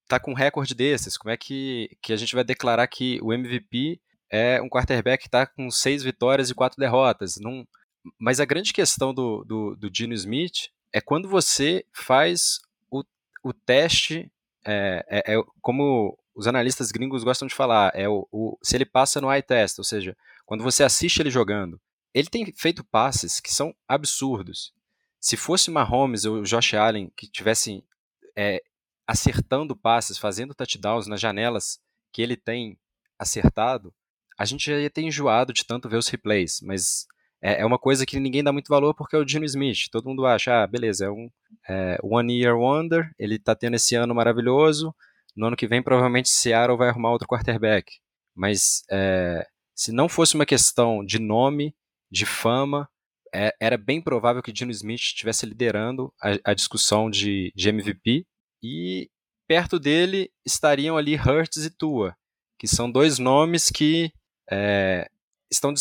E: tá com um recorde desses? Como é que, que a gente vai declarar que o MVP é um quarterback que está com seis vitórias e quatro derrotas? Mas a grande questão do, do, do Gino Smith é quando você faz o, o teste, é, é, é como os analistas gringos gostam de falar, é o, o, se ele passa no eye test, ou seja, quando você assiste ele jogando, ele tem feito passes que são absurdos. Se fosse Mahomes ou Josh Allen que tivessem é, acertando passes, fazendo touchdowns nas janelas que ele tem acertado, a gente já ia ter enjoado de tanto ver os replays, mas é, é uma coisa que ninguém dá muito valor porque é o Gino Smith. Todo mundo acha, ah, beleza, é um é, One Year Wonder, ele tá tendo esse ano maravilhoso, no ano que vem provavelmente Seattle vai arrumar outro quarterback. Mas é, se não fosse uma questão de nome, de fama, é, era bem provável que Gino Smith estivesse liderando a, a discussão de, de, MVP e perto dele estariam ali Hurts e Tua, que são dois nomes que é, estão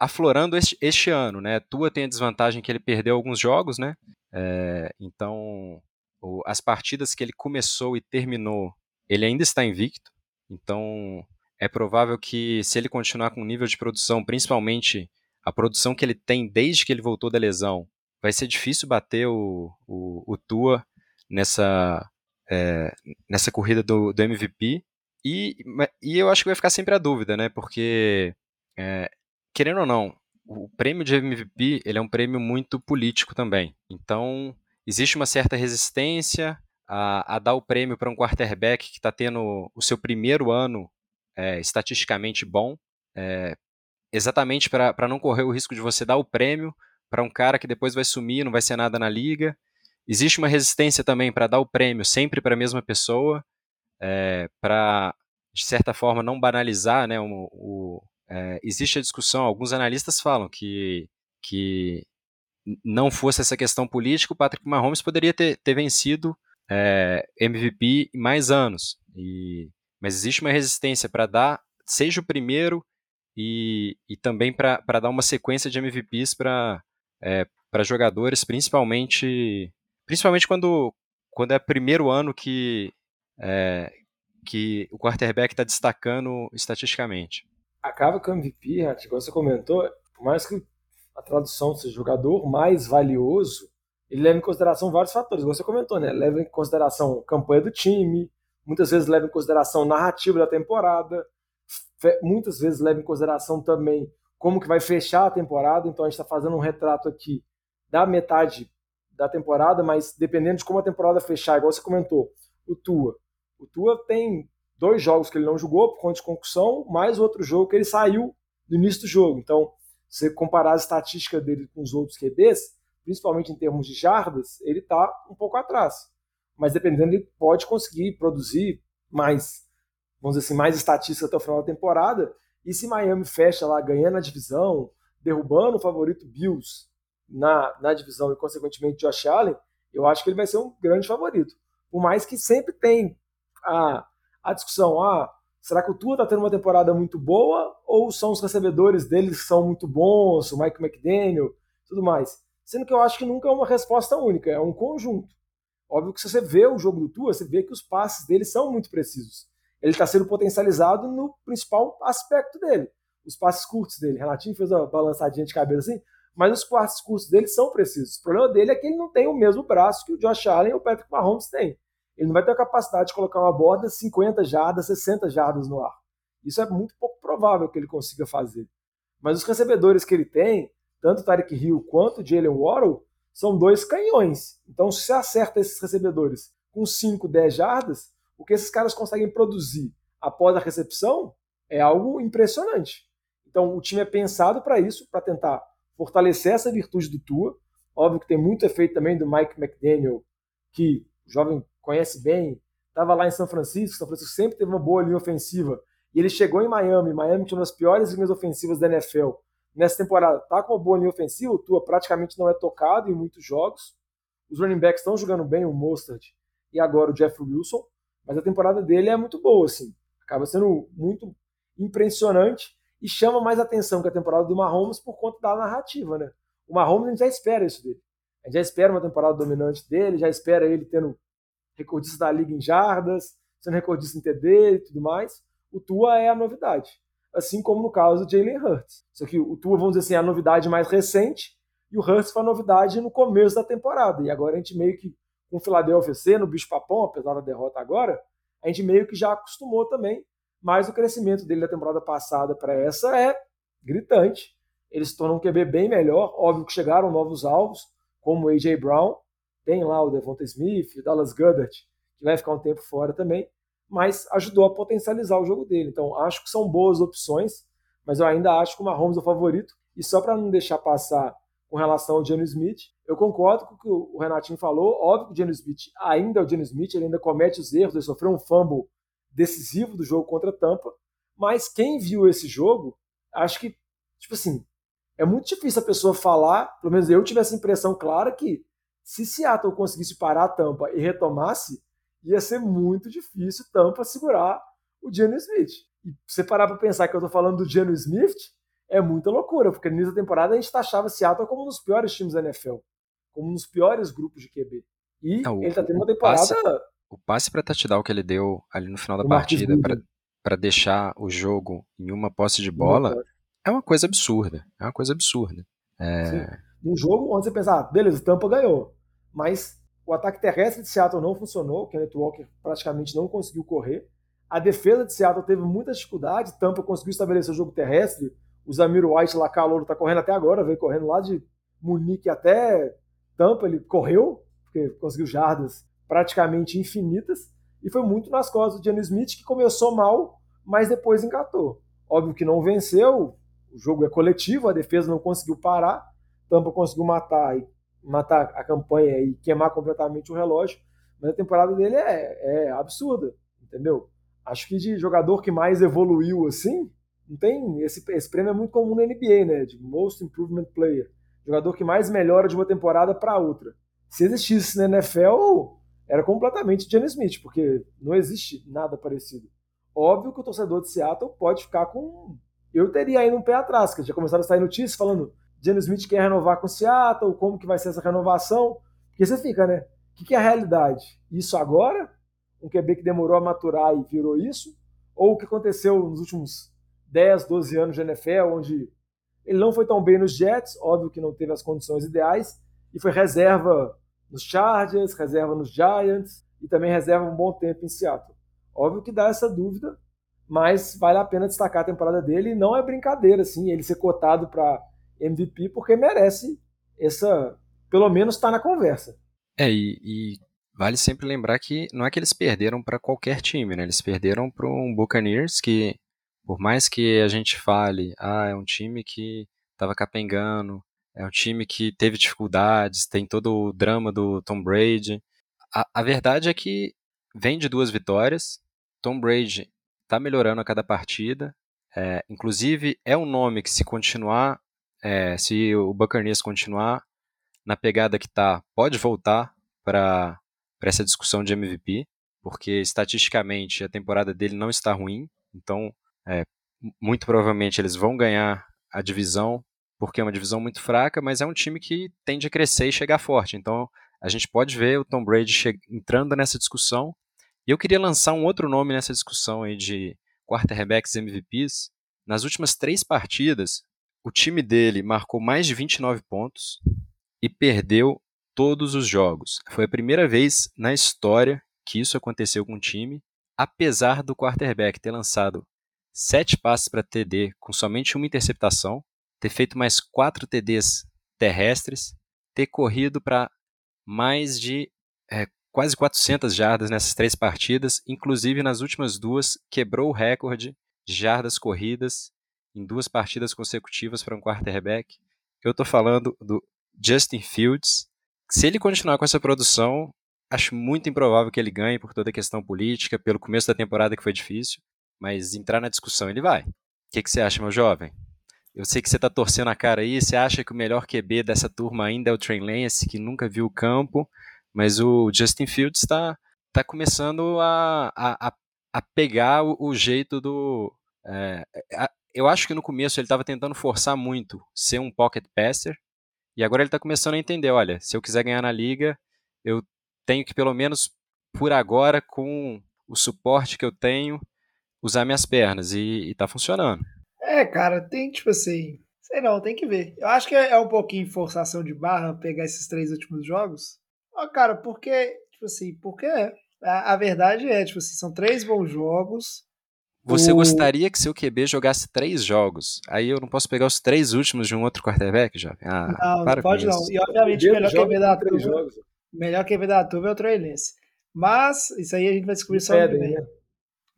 E: aflorando este, este, ano, né? Tua tem a desvantagem que ele perdeu alguns jogos, né? É, então, o, as partidas que ele começou e terminou, ele ainda está invicto. Então, é provável que se ele continuar com o nível de produção, principalmente a produção que ele tem desde que ele voltou da lesão, vai ser difícil bater o, o, o Tua nessa, é, nessa corrida do, do MVP. E, e eu acho que vai ficar sempre a dúvida, né? Porque, é, querendo ou não, o prêmio de MVP ele é um prêmio muito político também. Então, existe uma certa resistência a, a dar o prêmio para um quarterback que está tendo o seu primeiro ano é, estatisticamente bom, é, exatamente para não correr o risco de você dar o prêmio para um cara que depois vai sumir, não vai ser nada na liga. Existe uma resistência também para dar o prêmio sempre para a mesma pessoa, é, para, de certa forma, não banalizar. Né, o, o é, existe a discussão, alguns analistas falam que, que não fosse essa questão política, o Patrick Mahomes poderia ter, ter vencido é, MVP em mais anos. E, mas existe uma resistência para dar, seja o primeiro e, e também para dar uma sequência de MVPs para é, jogadores, principalmente principalmente quando, quando é primeiro ano que, é, que o quarterback está destacando estatisticamente.
D: Acaba que o MVP, igual você comentou, por mais que a tradução seja jogador mais valioso, ele leva em consideração vários fatores, igual você comentou, né? Leva em consideração campanha do time, muitas vezes leva em consideração narrativa da temporada, muitas vezes leva em consideração também como que vai fechar a temporada. Então a gente está fazendo um retrato aqui da metade da temporada, mas dependendo de como a temporada fechar, igual você comentou, o Tua. O Tua tem dois jogos que ele não jogou por conta de concussão, mais outro jogo que ele saiu no início do jogo. Então, se você comparar a estatística dele com os outros QBs, principalmente em termos de jardas, ele está um pouco atrás. Mas dependendo, ele pode conseguir produzir mais vamos dizer assim, mais estatística até o final da temporada. E se Miami fecha lá ganhando a divisão, derrubando o favorito Bills na, na divisão e, consequentemente, Josh Allen, eu acho que ele vai ser um grande favorito. Por mais que sempre tem a, a discussão: ah, será que o Tua está tendo uma temporada muito boa ou são os recebedores dele que são muito bons, o Mike McDaniel, tudo mais? Sendo que eu acho que nunca é uma resposta única, é um conjunto. Óbvio que se você vê o jogo do Tua, você vê que os passes dele são muito precisos ele está sendo potencializado no principal aspecto dele. Os passes curtos dele. Renatinho fez uma balançadinha de cabeça assim, mas os passes curtos dele são precisos. O problema dele é que ele não tem o mesmo braço que o Josh Allen e o Patrick Mahomes têm. Ele não vai ter a capacidade de colocar uma borda 50 jardas, 60 jardas no ar. Isso é muito pouco provável que ele consiga fazer. Mas os recebedores que ele tem, tanto o Tarek Hill quanto o Jalen Waddle, são dois canhões. Então, se acerta esses recebedores com 5, 10 jardas, o que esses caras conseguem produzir após a recepção é algo impressionante. Então, o time é pensado para isso, para tentar fortalecer essa virtude do Tua. Óbvio que tem muito efeito também do Mike McDaniel, que o jovem conhece bem, estava lá em São Francisco, São Francisco sempre teve uma boa linha ofensiva, e ele chegou em Miami, Miami tinha uma das piores linhas ofensivas da NFL. Nessa temporada, tá com uma boa linha ofensiva, o Tua praticamente não é tocado em muitos jogos. Os running backs estão jogando bem, o Mostert e agora o Jeff Wilson. Mas a temporada dele é muito boa, assim. Acaba sendo muito impressionante e chama mais atenção que a temporada do Mahomes por conta da narrativa, né? O Mahomes a gente já espera isso dele. A gente já espera uma temporada dominante dele, já espera ele tendo recordista da liga em jardas, sendo recordista em TD e tudo mais. O Tua é a novidade. Assim como no caso do Jalen Hurts. Só que o Tua, vamos dizer assim, é a novidade mais recente e o Hurts foi a novidade no começo da temporada. E agora a gente meio que com o Philadelphia sendo o bicho papão, apesar da derrota agora, a gente meio que já acostumou também, mas o crescimento dele da temporada passada para essa é gritante. Eles se tornam um QB bem melhor, óbvio que chegaram novos alvos, como o A.J. Brown, tem lá o Devonta Smith, o Dallas Goddard, que vai ficar um tempo fora também, mas ajudou a potencializar o jogo dele. Então, acho que são boas opções, mas eu ainda acho que o Mahomes é o favorito. E só para não deixar passar com relação ao Geno Smith, eu concordo com o que o Renatinho falou. Óbvio que o Geno Smith ainda é o Geno Smith, ele ainda comete os erros, ele sofreu um fumble decisivo do jogo contra a Tampa, mas quem viu esse jogo, acho que, tipo assim, é muito difícil a pessoa falar, pelo menos eu tive essa impressão clara que se Seattle conseguisse parar a Tampa e retomasse, ia ser muito difícil Tampa segurar o Geno Smith. E você parar para pensar que eu estou falando do Geno Smith, é muita loucura, porque no início da temporada a gente taxava Seattle como um dos piores times da NFL, como um dos piores grupos de QB. E
E: Não,
D: ele está tendo
E: o
D: uma temporada.
E: passe- O passe para touchdown que ele deu ali no final da
D: O
E: partida para deixar o jogo em uma posse de bola é uma coisa absurda. É uma coisa absurda. É.
D: Um jogo onde você pensa, ah, beleza, Tampa ganhou. Mas o ataque terrestre de Seattle não funcionou, o Kenneth Walker praticamente não conseguiu correr. A defesa de Seattle teve muita dificuldade, Tampa conseguiu estabelecer o jogo terrestre. O Zamir White lá, calouro, tá correndo até agora, veio correndo lá de Munique até Tampa, ele correu, porque conseguiu jardas praticamente infinitas. E foi muito nas costas do Geno Smith, que começou mal, mas depois engatou. Óbvio que não venceu, o jogo é coletivo, a defesa não conseguiu parar, Tampa conseguiu matar matar a campanha e queimar completamente o relógio, mas a temporada dele é, é absurda, entendeu? Acho que de jogador que mais evoluiu assim, não tem esse, esse prêmio é muito comum na NBA, né? De Most Improvement Player, jogador que mais melhora de uma temporada para outra. Se existisse na NFL, era completamente Geno Smith, porque não existe nada parecido. Óbvio que o torcedor de Seattle pode ficar com. Eu teria aí um pé atrás, que já começaram a sair notícias falando Geno Smith quer renovar com o Seattle, como que vai ser essa renovação. Porque você fica, né? O que, que é a realidade? Isso agora? Um QB que demorou a maturar e virou isso? Ou o que aconteceu nos últimos 10, 12 anos de NFL, onde ele não foi tão bem nos Jets, óbvio que não teve as condições ideais, e foi reserva nos Chargers, reserva nos Giants e também reserva um bom tempo em Seattle. Óbvio que dá essa dúvida, mas vale a pena destacar a temporada dele e não é brincadeira assim, ele ser cotado para MVP porque merece essa, pelo menos está na conversa.
E: É, e, e vale sempre lembrar que não é que eles perderam para qualquer time, né? Eles perderam para um Buccaneers que, por mais que a gente fale, ah, é um time que estava capengando, é um time que teve dificuldades, tem todo o drama do Tom Brady. A, a verdade é que vem de duas vitórias. Tom Brady está melhorando a cada partida. É, inclusive, é um nome que, se continuar, é, se o Buccaneers continuar na pegada que está, pode voltar para essa discussão de MVP, porque estatisticamente a temporada dele não está ruim. Então, é, muito provavelmente eles vão ganhar a divisão porque é uma divisão muito fraca, mas é um time que tende a crescer e chegar forte. Então, a gente pode ver o Tom Brady entrando nessa discussão. E eu queria lançar um outro nome nessa discussão aí de quarterbacks MVPs. Nas últimas três partidas, o time dele marcou mais de 29 pontos e perdeu todos os jogos. Foi a primeira vez na história que isso aconteceu com o time, apesar do quarterback ter lançado sete passes para TD com somente uma interceptação ter feito mais quatro TDs terrestres, ter corrido para mais de é, quase 400 jardas nessas três partidas, inclusive nas últimas duas quebrou o recorde de jardas corridas em duas partidas consecutivas para um quarterback. Eu estou falando do Justin Fields. Se ele continuar com essa produção, acho muito improvável que ele ganhe por toda a questão política, pelo começo da temporada que foi difícil, mas entrar na discussão ele vai. O que, que você acha, meu jovem? Eu sei que você está torcendo a cara aí, você acha que o melhor QB dessa turma ainda é o Trey Lance, que nunca viu o campo, mas o Justin Fields está tá começando a, a, a pegar o, o jeito do... É, a, eu acho que no começo ele estava tentando forçar muito ser um pocket passer, e agora ele está começando a entender, olha, se eu quiser ganhar na liga, eu tenho que pelo menos por agora, com o suporte que eu tenho, usar minhas pernas, e, está funcionando.
C: É, cara, tem tipo assim. Sei não, tem que ver. Eu acho que é um pouquinho forçação de barra pegar esses três últimos jogos. Ó, cara, porque, tipo assim, porque é. A, a, verdade é, tipo assim, são três bons jogos.
E: Você o... gostaria que seu QB jogasse três jogos? Aí eu não posso pegar os três últimos de um outro quarterback, já? Ah,
C: não, não pode não. E obviamente o melhor QB da turma. Melhor QB da turma é o Trey Lance. Mas isso aí a gente vai descobrir só que vem.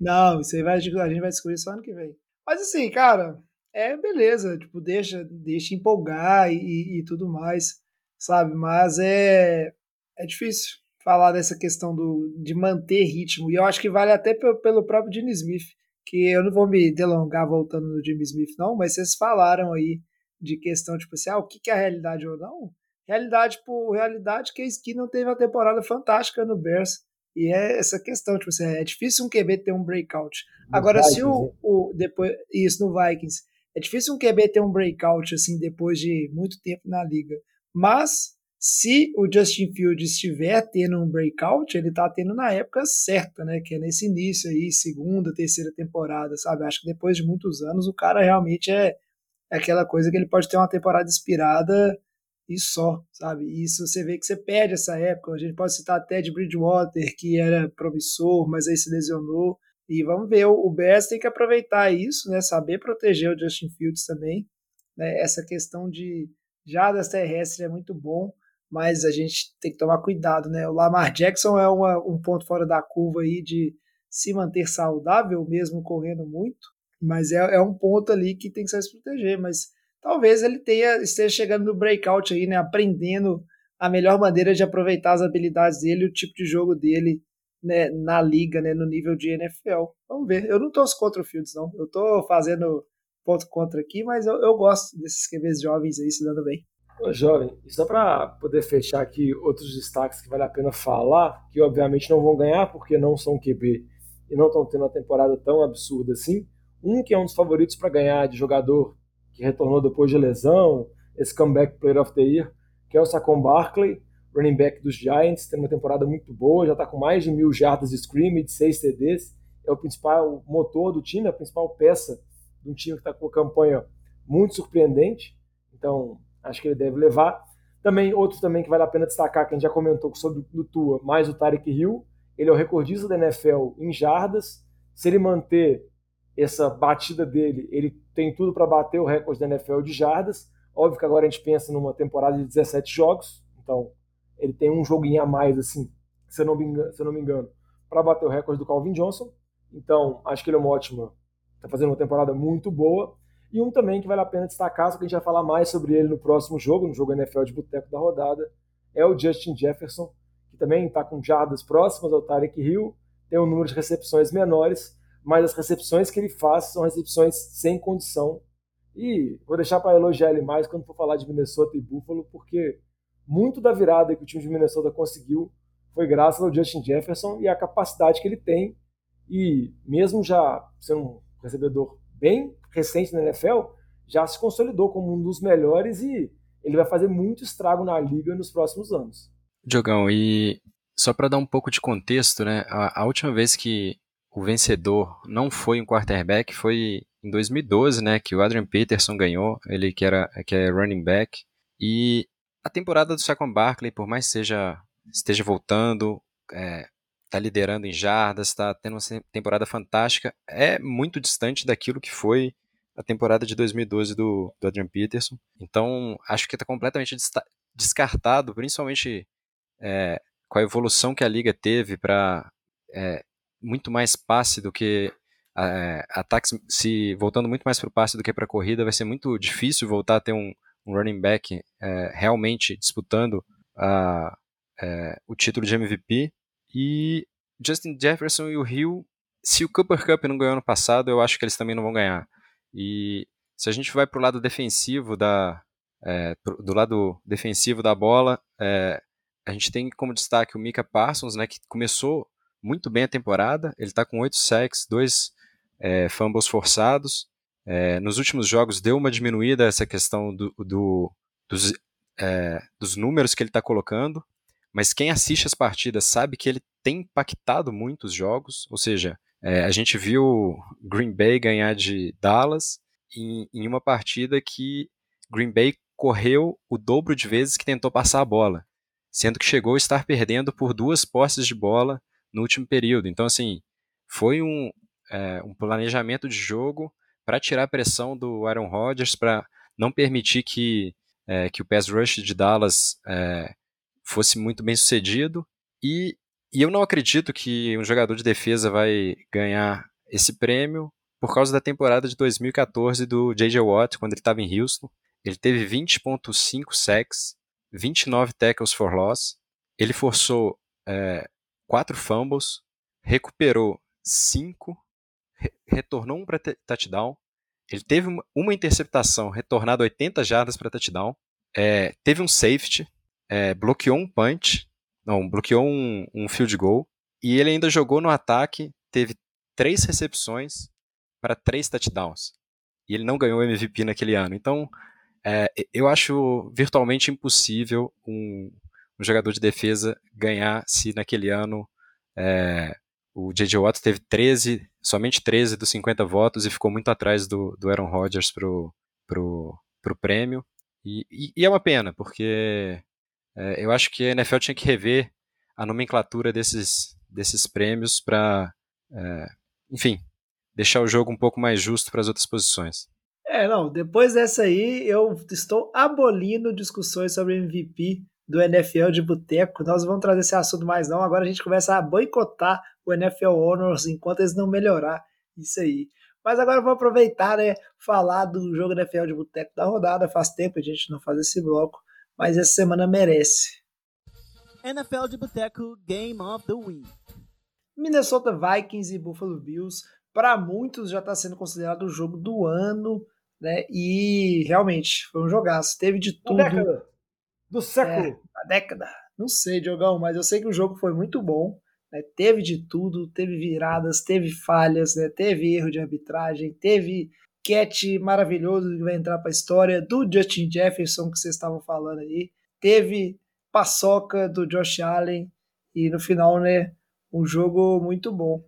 C: Não, isso aí vai, a gente vai descobrir só ano que vem. Mas assim, cara, é beleza, tipo, deixa, deixa empolgar e, e tudo mais, sabe? Mas é, é difícil falar dessa questão do, de manter ritmo. E eu acho que vale até pelo, próprio Jimmy Smith, que eu não vou me delongar voltando no Jimmy Smith, não, mas vocês falaram aí de questão, tipo assim, ah, o que, é a realidade ou não? Realidade por realidade que a Ski não teve uma temporada fantástica no Bears. E é essa questão, tipo assim, é difícil um QB ter um breakout. No Agora, Vikings, se o, né? o, depois isso no Vikings, é difícil um QB ter um breakout assim depois de muito tempo na liga. Mas se o Justin Fields estiver tendo um breakout, ele tá tendo na época certa, né? Que é nesse início aí, segunda, terceira temporada, sabe? Acho que depois de muitos anos o cara realmente é, é aquela coisa que ele pode ter uma temporada inspirada e só, sabe? E isso você vê que você perde essa época. A gente pode citar até de Bridgewater, que era promissor, mas aí se lesionou. E vamos ver, o Bears tem que aproveitar isso, né? Saber proteger o Justin Fields também. Né? Essa questão de jadas terrestres é muito bom mas a gente tem que tomar cuidado, né? O Lamar Jackson é uma, um ponto fora da curva aí de se manter saudável, mesmo correndo muito, mas é, é um ponto ali que tem que se proteger, mas talvez ele tenha, esteja chegando no breakout aí, né? Aprendendo a melhor maneira de aproveitar as habilidades dele, o tipo de jogo dele né, na liga, né, no nível de NFL. Vamos ver. Eu não torço contra o Fields, não. Eu tô fazendo ponto contra aqui, mas eu, eu gosto desses QBs jovens aí se dando bem.
D: Ô, jovem, só para poder fechar aqui outros destaques que vale a pena falar, que obviamente não vão ganhar porque não são QB e não estão tendo uma temporada tão absurda assim. Um que é um dos favoritos para ganhar de jogador que retornou depois de lesão, esse comeback player of the year, que é o Saquon Barkley, running back dos Giants, tem uma temporada muito boa, já está com mais de mil jardas de scrimmage, seis TDs, é o principal motor do time, a principal peça de um time que está com uma campanha muito surpreendente. Então, acho que ele deve levar. Também, outro também que vale a pena destacar, que a gente já comentou sobre o Tua, mais o Tarek Hill, ele é o recordista da NFL em jardas. Se ele manter essa batida dele, ele tem tudo para bater o recorde da NFL de jardas. Óbvio que agora a gente pensa numa temporada de 17 jogos, então ele tem um joguinho a mais, assim, se eu não me engano, se não me engano para bater o recorde do Calvin Johnson. Então, acho que ele é uma ótima, está fazendo uma temporada muito boa. E um também que vale a pena destacar, só que a gente vai falar mais sobre ele no próximo jogo, no jogo NFL de boteco da rodada, é o Justin Jefferson, que também está com jardas próximas ao Tarek Hill, tem um número de recepções menores, mas as recepções que ele faz são recepções sem condição. E vou deixar para elogiar ele mais quando for falar de Minnesota e Buffalo, porque muito da virada que o time de Minnesota conseguiu foi graças ao Justin Jefferson e a capacidade que ele tem. E mesmo já sendo um recebedor bem recente na NFL, já se consolidou como um dos melhores e ele vai fazer muito estrago na liga nos próximos anos.
E: Diogão, e só para dar um pouco de contexto, né? A, a, última vez que o vencedor não foi um quarterback foi em 2012, né? Que o Adrian Peterson ganhou, ele que era que é running back. E a temporada do Saquon Barkley, por mais seja esteja voltando, é, está liderando em jardas, está tendo uma temporada fantástica, é muito distante daquilo que foi a temporada de 2012 do, do Adrian Peterson. Então, acho que está completamente descartado, principalmente é, com a evolução que a liga teve para é, muito mais passe do que é, ataques, se voltando muito mais para o passe do que para a corrida, vai ser muito difícil voltar a ter um, um running back é, realmente disputando a, é, o título de MVP. E Justin Jefferson e o Hill, se o Cooper Cup não ganhou ano passado, eu acho que eles também não vão ganhar. E se a gente vai para o lado defensivo da é, do lado defensivo da bola, é, a gente tem como destaque o Mika Parsons, né, que começou muito bem a temporada. Ele está com oito sacks, dois é, fumbles forçados. É, nos últimos jogos deu uma diminuída essa questão do, do dos, é, dos números que ele está colocando mas quem assiste as partidas sabe que ele tem impactado muito os jogos, ou seja, é, a gente viu Green Bay ganhar de Dallas em, em, uma partida que Green Bay correu o dobro de vezes que tentou passar a bola, sendo que chegou a estar perdendo por duas posses de bola no último período. Então, assim, foi um, é, um planejamento de jogo para tirar a pressão do Aaron Rodgers, para não permitir que, é, que o pass rush de Dallas é, fosse muito bem sucedido. E, e eu não acredito que um jogador de defesa vai ganhar esse prêmio, por causa da temporada de 2014 do J.J. Watt, quando ele estava em Houston. Ele teve 20.5 sacks, 29 tackles for loss. Ele forçou é, 4 fumbles, recuperou 5, re retornou um para touchdown. Ele teve uma interceptação, retornado 80 jardas para touchdown. É, teve um safety, é, bloqueou um punch, não, bloqueou um, um field goal. E ele ainda jogou no ataque, teve três recepções para três touchdowns. E ele não ganhou MVP naquele ano. Então, é, eu acho virtualmente impossível um, um, jogador de defesa ganhar se naquele ano é, o J.J. Watt teve 13, somente 13 dos 50 votos e ficou muito atrás do, do Aaron Rodgers pro, pro, pro prêmio. E, e, e é uma pena, porque é, eu acho que a NFL tinha que rever a nomenclatura desses, desses prêmios para, é, enfim, deixar o jogo um pouco mais justo para as outras posições.
C: É, não, depois dessa aí, eu estou abolindo discussões sobre MVP do NFL de boteco. Nós vamos trazer esse assunto mais não. Agora a gente começa a boicotar o NFL Honors enquanto eles não melhorar isso aí. Mas agora eu vou aproveitar, né, falar do jogo NFL de boteco da rodada. Faz tempo a gente não faz esse bloco, mas essa semana merece.
G: NFL de boteco Game of the Week.
C: Minnesota Vikings e Buffalo Bills, para muitos já está sendo considerado o jogo do ano né? E realmente foi um jogaço. Teve de tudo.
D: Da década. Do século. É,
C: a década. Não sei, Diogão, mas eu sei que o jogo foi muito bom. Né? Teve de tudo, teve viradas, teve falhas, né? teve erro de arbitragem, teve catch maravilhoso que vai entrar para a história do Justin Jefferson que vocês estavam falando aí. Teve paçoca do Josh Allen e no final, né, um jogo muito bom.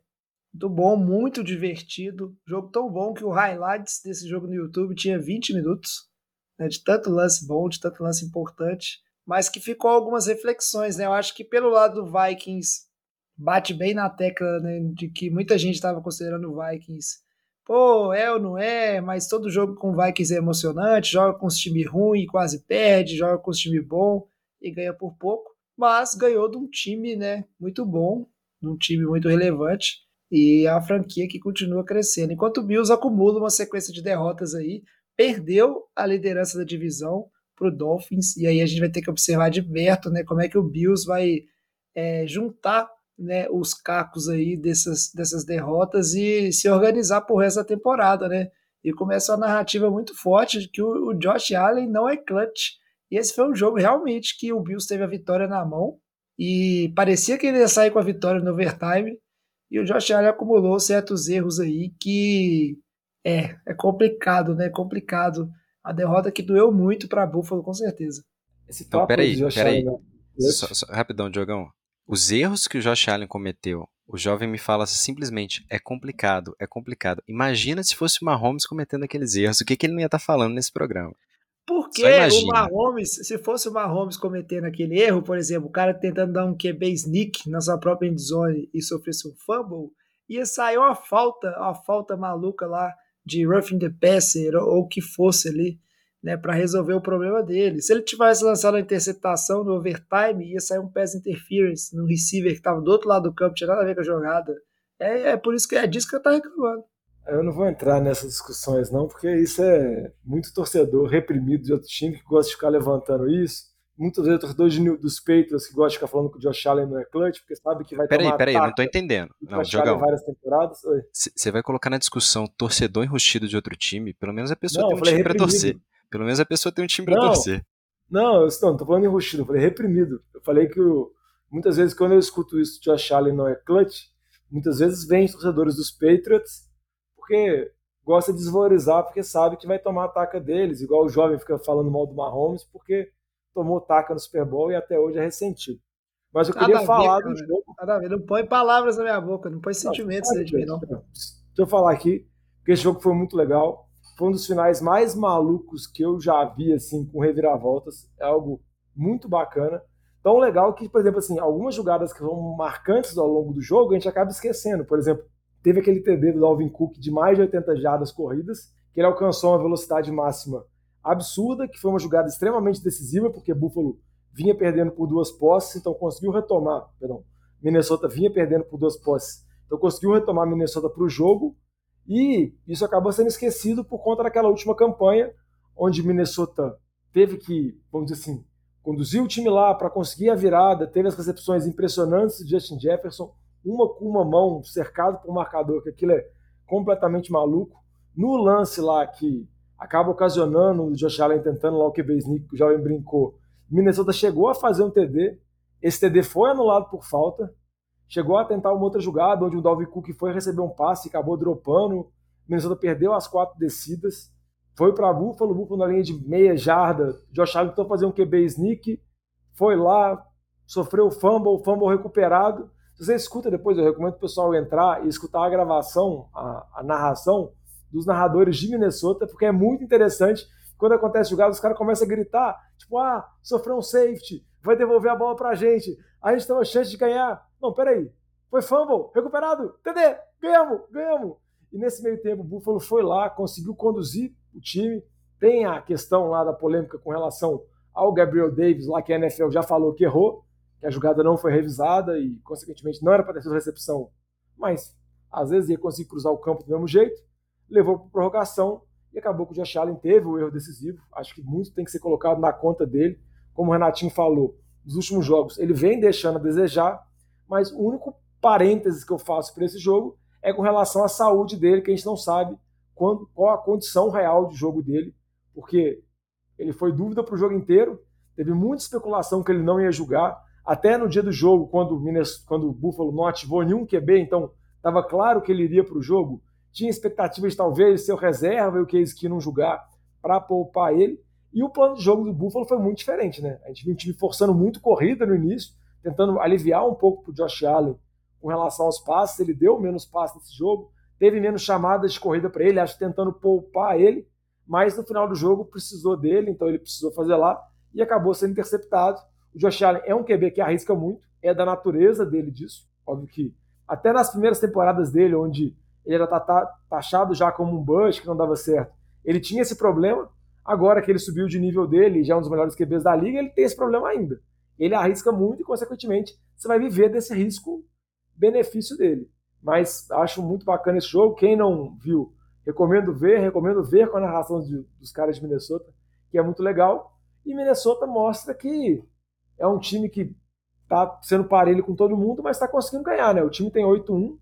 C: Muito bom, muito divertido. Jogo tão bom que o highlights desse jogo no YouTube tinha 20 minutos, né, de tanto lance bom, de tanto lance importante, mas que ficou algumas reflexões, né? Eu acho que pelo lado do Vikings bate bem na tecla né, de que muita gente estava considerando o Vikings. Pô, é ou não é, mas todo jogo com o Vikings é emocionante, joga com os time ruim, quase perde, joga com os time bom e ganha por pouco, mas ganhou de um time, né, muito bom, um time muito relevante e a franquia que continua crescendo. Enquanto o Bills acumula uma sequência de derrotas aí, perdeu a liderança da divisão para o Dolphins, e aí a gente vai ter que observar de perto né, como é que o Bills vai é, juntar né, os cacos aí dessas, dessas derrotas e se organizar por resto da temporada, né? E começa uma narrativa muito forte de que o, o Josh Allen não é clutch. E esse foi um jogo realmente que o Bills teve a vitória na mão e parecia que ele ia sair com a vitória no overtime, e o Josh Allen acumulou certos erros aí que é, é complicado, né? É complicado. A derrota que doeu muito para Buffalo, com certeza.
E: Esse então, peraí, peraí. Né? Só, só, rapidão, Diogão. Os erros que o Josh Allen cometeu, o jovem me fala simplesmente, é complicado, é complicado. Imagina se fosse o Mahomes cometendo aqueles erros, o que, que ele não ia estar tá falando nesse programa?
C: Porque o Mahomes, se fosse o Mahomes cometendo aquele erro, por exemplo, o cara tentando dar um QB sneak na sua própria endzone e sofresse um fumble, ia sair uma falta, uma falta maluca lá de roughing the passer ou o que fosse ali, né, para resolver o problema dele. Se ele tivesse lançado a interceptação no overtime, ia sair um pass interference no receiver que estava do outro lado do campo, tinha nada a ver com a jogada. É, é por isso que é disso que eu tava reclamando.
D: Eu não vou entrar nessas discussões, não, porque isso é muito torcedor reprimido de outro time que gosta de ficar levantando isso. Muitas vezes torcedores dos Patriots que gostam de ficar falando que o Josh Allen não é clutch, porque sabe que vai
E: peraí,
D: tomar
E: Peraí, peraí, eu não tô entendendo. Não, Jogão,
D: várias temporadas.
E: Você vai colocar na discussão torcedor enrustido de outro time, pelo menos a pessoa não, tem um time reprimido. pra torcer. Pelo menos a pessoa tem um time pra
D: não,
E: torcer.
D: Não, eu não, tô falando enrustido, eu falei reprimido. Eu falei que eu, muitas vezes quando eu escuto isso, Josh Allen não é clutch, muitas vezes vem torcedores dos Patriots, porque gosta de desvalorizar porque sabe que vai tomar a taca deles, igual o jovem fica falando mal do Mahomes porque tomou taca no Super Bowl e até hoje é ressentido. Mas eu queria falar ver, do jogo.
C: Nada a ver, não põe palavras na minha boca, não põe sentimentos não, de mim, não. Deixa
D: eu falar aqui, porque esse jogo foi muito legal. Foi um dos finais mais malucos que eu já vi, assim, com reviravoltas. É algo muito bacana. Tão legal que, por exemplo, assim, algumas jogadas que são marcantes ao longo do jogo, a gente acaba esquecendo. Por exemplo, Teve aquele TD do Dalvin Cook de mais de 80 jardas corridas, que ele alcançou uma velocidade máxima absurda, que foi uma jogada extremamente decisiva, porque Buffalo vinha perdendo por duas posses, então conseguiu retomar, perdão, Minnesota vinha perdendo por duas posses, então conseguiu retomar Minnesota para o jogo, E isso acabou sendo esquecido por conta daquela última campanha, onde Minnesota teve que, vamos dizer assim, conduzir o time lá para conseguir a virada, teve as recepções impressionantes de Justin Jefferson, uma com uma mão cercado por um marcador, que aquilo é completamente maluco. No lance lá que acaba ocasionando o Josh Allen tentando lá o QB sneak, que o jovem brincou, Minnesota chegou a fazer um TD, esse TD foi anulado por falta, chegou a tentar uma outra jogada, onde o Dalvin Cook foi receber um passe e acabou dropando, Minnesota perdeu as quatro descidas, foi para Buffalo, Buffalo na linha de meia jarda, Josh Allen tentou fazer um QB sneak, foi lá, sofreu o fumble, fumble recuperado, se você escuta depois, eu recomendo o pessoal entrar e escutar a gravação, a, a narração dos narradores de Minnesota, porque é muito interessante. Quando acontece jogada, os caras começam a gritar, tipo, ah, sofreu um safety, vai devolver a bola pra gente, a gente tem uma chance de ganhar. Não, peraí, foi fumble, recuperado, TD, ganhamos, ganhamos. E nesse meio tempo, o Buffalo foi lá, conseguiu conduzir o time. Tem a questão lá da polêmica com relação ao Gabriel Davis, lá que a NFL já falou que errou, que a jogada não foi revisada e, consequentemente, não era para ter sido recepção, mas às vezes ia conseguir cruzar o campo do mesmo jeito, levou para prorrogação e acabou que o Josh Allen teve o erro decisivo. Acho que muito tem que ser colocado na conta dele. Como o Renatinho falou, nos últimos jogos ele vem deixando a desejar, mas o único parênteses que eu faço para esse jogo é com relação à saúde dele, que a gente não sabe quando, qual a condição real de jogo dele, porque ele foi dúvida para o jogo inteiro, teve muita especulação que ele não ia jogar, até no dia do jogo, quando, quando o Buffalo não ativou nenhum QB, então estava claro que ele iria para o jogo. Tinha expectativa de talvez ser o reserva e o Case que não jogar para poupar ele. E o plano de jogo do Buffalo foi muito diferente, né? A gente viu um time forçando muito corrida no início, tentando aliviar um pouco para o Josh Allen com relação aos passes. Ele deu menos passes nesse jogo, teve menos chamadas de corrida para ele, acho tentando poupar ele, mas no final do jogo precisou dele, então ele precisou fazer lá e acabou sendo interceptado. O Josh Allen é um QB que arrisca muito, é da natureza dele disso. Óbvio que até nas primeiras temporadas dele, onde ele era taxado já como um bust, que não dava certo, ele tinha esse problema. Agora que ele subiu de nível dele, já é um dos melhores QBs da liga, ele tem esse problema ainda. Ele arrisca muito e, consequentemente, você vai viver desse risco benefício dele. Mas acho muito bacana esse jogo. Quem não viu, recomendo ver, recomendo ver com a narração de, dos caras de Minnesota, que é muito legal. E Minnesota mostra que é um time que está sendo parelho com todo mundo, mas está conseguindo ganhar, né? O time tem 8-1,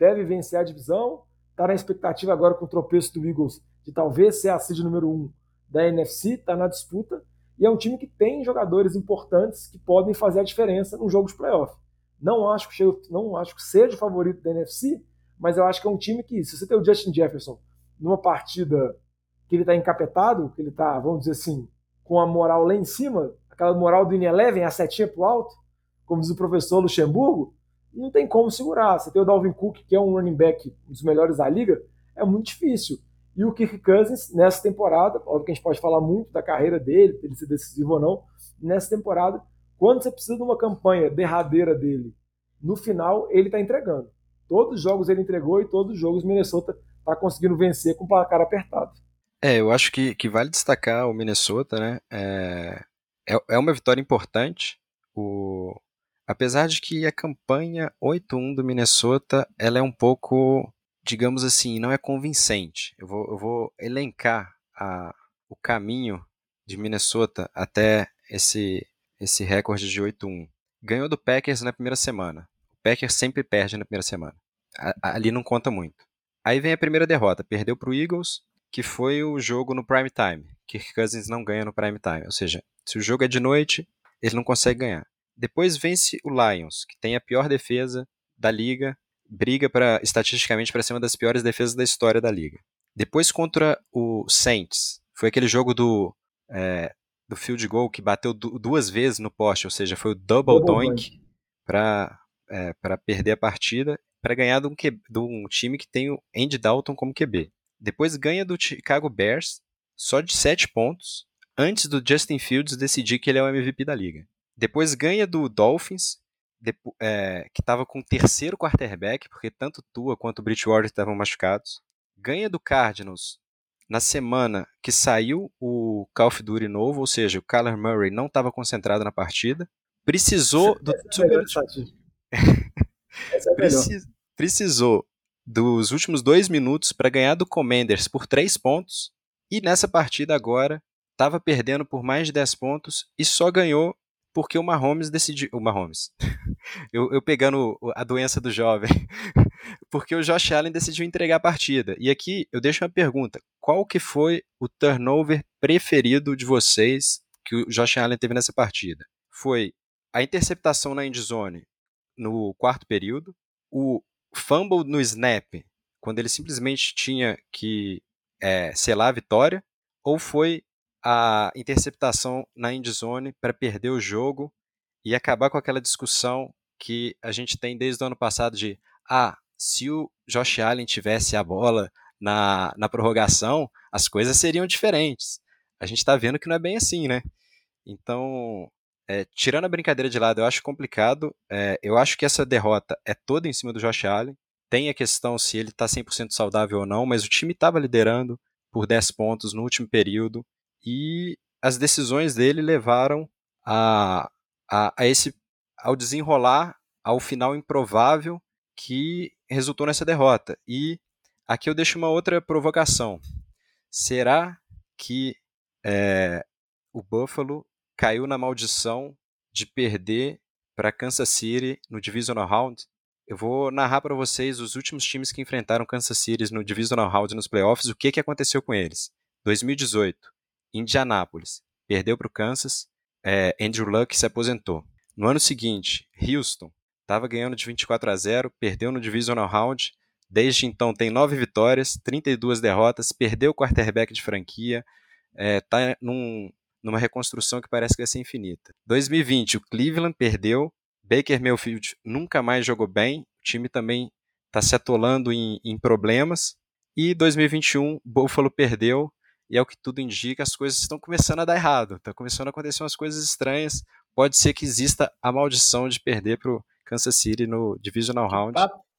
D: deve vencer a divisão, está na expectativa agora com o tropeço do Eagles de talvez ser a seed número 1 da NFC, está na disputa, e é um time que tem jogadores importantes que podem fazer a diferença num jogo de playoff. Não acho que, não acho que seja o favorito da NFC, mas eu acho que é um time que, se você tem o Justin Jefferson numa partida que ele está encapetado, que ele está, vamos dizer assim, com a moral lá em cima, aquela moral do In-Eleven, a setinha pro alto, como diz o professor Luxemburgo, não tem como segurar. Você tem o Dalvin Cook, que é um running back um dos melhores da liga, é muito difícil. E o Kirk Cousins, nessa temporada, óbvio que a gente pode falar muito da carreira dele, ele ser decisivo ou não, nessa temporada, quando você precisa de uma campanha derradeira dele, no final ele está entregando. Todos os jogos ele entregou e todos os jogos Minnesota está conseguindo vencer com o placar apertado.
E: É, eu acho que, que vale destacar o Minnesota, né? É, é, é uma vitória importante. O, apesar de que a campanha 8-1 do Minnesota ela é um pouco, digamos assim, não é convincente. Eu vou, eu vou elencar a, o caminho de Minnesota até esse, esse recorde de 8-1. Ganhou do Packers na primeira semana. O Packers sempre perde na primeira semana. A, ali não conta muito. Aí vem a primeira derrota. Perdeu para o Eagles, que foi o jogo no prime time. Kirk Cousins não ganha no prime time. Ou seja, se o jogo é de noite, ele não consegue ganhar. Depois vence o Lions, que tem a pior defesa da liga, briga para estatisticamente para ser uma das piores defesas da história da liga. Depois contra o Saints, foi aquele jogo do é, do field goal que bateu duas vezes no poste, ou seja, foi o double, double doink para é, para perder a partida, para ganhar de um, de um time que tem o Andy Dalton como QB. Depois ganha do Chicago Bears, só de 7 pontos, antes do Justin Fields decidir que ele é o MVP da liga. Depois ganha do Dolphins, é, que estava com o terceiro quarterback, porque tanto Tua quanto o Bridgewater estavam machucados. Ganha do Cardinals na semana que saiu o Call of Duty novo, ou seja, o Kyler Murray não estava concentrado na partida. Precisou do
D: é, (laughs) é Precis...
E: Precisou dos últimos dois minutos para ganhar do Commanders por três pontos. E nessa partida agora, estava perdendo por mais de 10 pontos e só ganhou porque o Mahomes decidiu. O Mahomes. (laughs) eu, eu pegando a doença do jovem. (laughs) porque o Josh Allen decidiu entregar a partida. E aqui eu deixo uma pergunta: qual que foi o turnover preferido de vocês que o Josh Allen teve nessa partida? Foi a interceptação na endzone no quarto período, o fumble no snap, quando ele simplesmente tinha que é, selar a vitória, ou foi a interceptação na endzone para perder o jogo e acabar com aquela discussão que a gente tem desde o ano passado de ah, se o Josh Allen tivesse a bola na, na prorrogação, as coisas seriam diferentes. A gente está vendo que não é bem assim, né? Então, é, tirando a brincadeira de lado, eu acho complicado. É, eu acho que essa derrota é toda em cima do Josh Allen. Tem a questão se ele está 100% saudável ou não, mas o time estava liderando por 10 pontos no último período e as decisões dele levaram a, a, a esse ao desenrolar ao final improvável que resultou nessa derrota. E aqui eu deixo uma outra provocação. Será que é, o Buffalo caiu na maldição de perder para Kansas City no Divisional Round. Eu vou narrar para vocês os últimos times que enfrentaram Kansas City no Divisional Round nos playoffs, o que, que aconteceu com eles. 2018, Indianápolis, perdeu para o Kansas, é, Andrew Luck se aposentou. No ano seguinte, Houston, estava ganhando de 24 a 0, perdeu no Divisional Round, desde então tem 9 vitórias, 32 derrotas, perdeu o quarterback de franquia, está é, num, numa reconstrução que parece que vai ser infinita. 2020, o Cleveland perdeu, Baker Mayfield nunca mais jogou bem, o time também está se atolando em, em problemas, e 2021, Buffalo perdeu, e é o que tudo indica, as coisas estão começando a dar errado, estão começando a acontecer umas coisas estranhas, pode ser que exista a maldição de perder para o Kansas City no Divisional Round.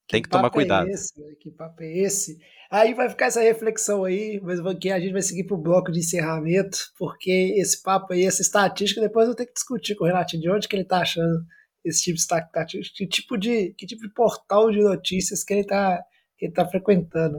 E: Tem que, que tomar é cuidado.
C: É esse, que papo é esse? Aí vai ficar essa reflexão aí, mas que a gente vai seguir pro bloco de encerramento, porque esse papo aí, essa estatística, depois eu tenho que discutir com o Renatinho de onde que ele tá achando esse tipo de estatística, que tipo de, que tipo de portal de notícias que ele tá, que ele tá frequentando.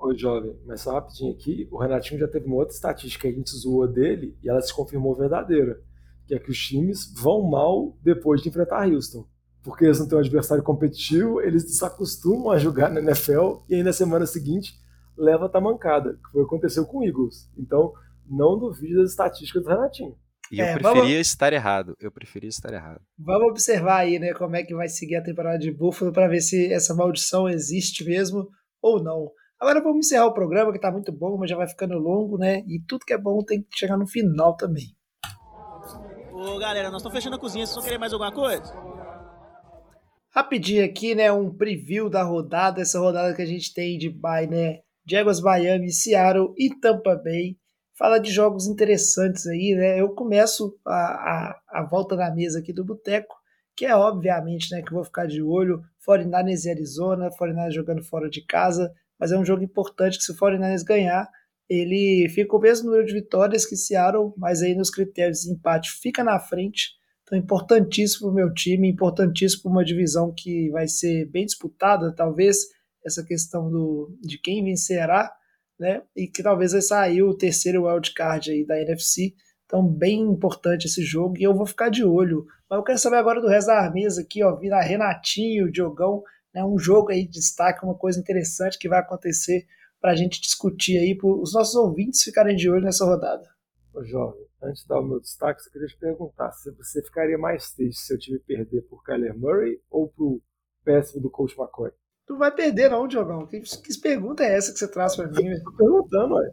D: Oi, jovem, mas só rapidinho aqui, o Renatinho já teve uma outra estatística que a gente zoou dele e ela se confirmou verdadeira, que é que os times vão mal depois de enfrentar Houston porque eles não têm um adversário competitivo, eles se acostumam a jogar na NFL e aí na semana seguinte leva a tamancada, que foi o que aconteceu com o Eagles. Então, não duvide das estatísticas do Renatinho.
E: E eu é, preferia vamos... estar errado. Eu preferia estar errado.
C: Vamos observar aí, né, como é que vai seguir a temporada de Buffalo para ver se essa maldição existe mesmo ou não. Agora vamos encerrar o programa, que está muito bom, mas já vai ficando longo, né? E tudo que é bom tem que chegar no final também.
G: Ô, galera, nós estamos fechando a cozinha. Vocês vão querer mais alguma coisa?
C: Rapidinho aqui, né, um preview da rodada, essa rodada que a gente tem de bye, né, Jaguars, Miami, Seattle e Tampa Bay. Fala de jogos interessantes aí, né? Eu começo a, a, a volta na mesa aqui do Boteco, que é obviamente, né, que eu vou ficar de olho, 49ers e Arizona, 49ers jogando fora de casa, mas é um jogo importante que se o 49ers ganhar, ele fica o mesmo número de vitórias que Seattle, mas aí nos critérios de empate fica na frente então, importantíssimo para o meu time, importantíssimo para uma divisão que vai ser bem disputada, talvez essa questão do, de quem vencerá, né? E que talvez vai sair o terceiro wildcard aí da NFC. Então, bem importante esse jogo e eu vou ficar de olho. Mas eu quero saber agora do resto da mesa aqui, ó, virar Renatinho, Diogão, né? Um jogo aí de destaque, uma coisa interessante que vai acontecer para a gente discutir aí, para os nossos ouvintes ficarem de olho nessa rodada.
D: Ô, jovem, antes de dar o meu destaque, eu queria te perguntar se você ficaria mais triste se eu time perder por Kyler Murray ou pro péssimo do Coach McCoy?
C: Tu vai perder não, Diogão. Que, que pergunta é essa que você traz para mim?
D: Estou perguntando, ué.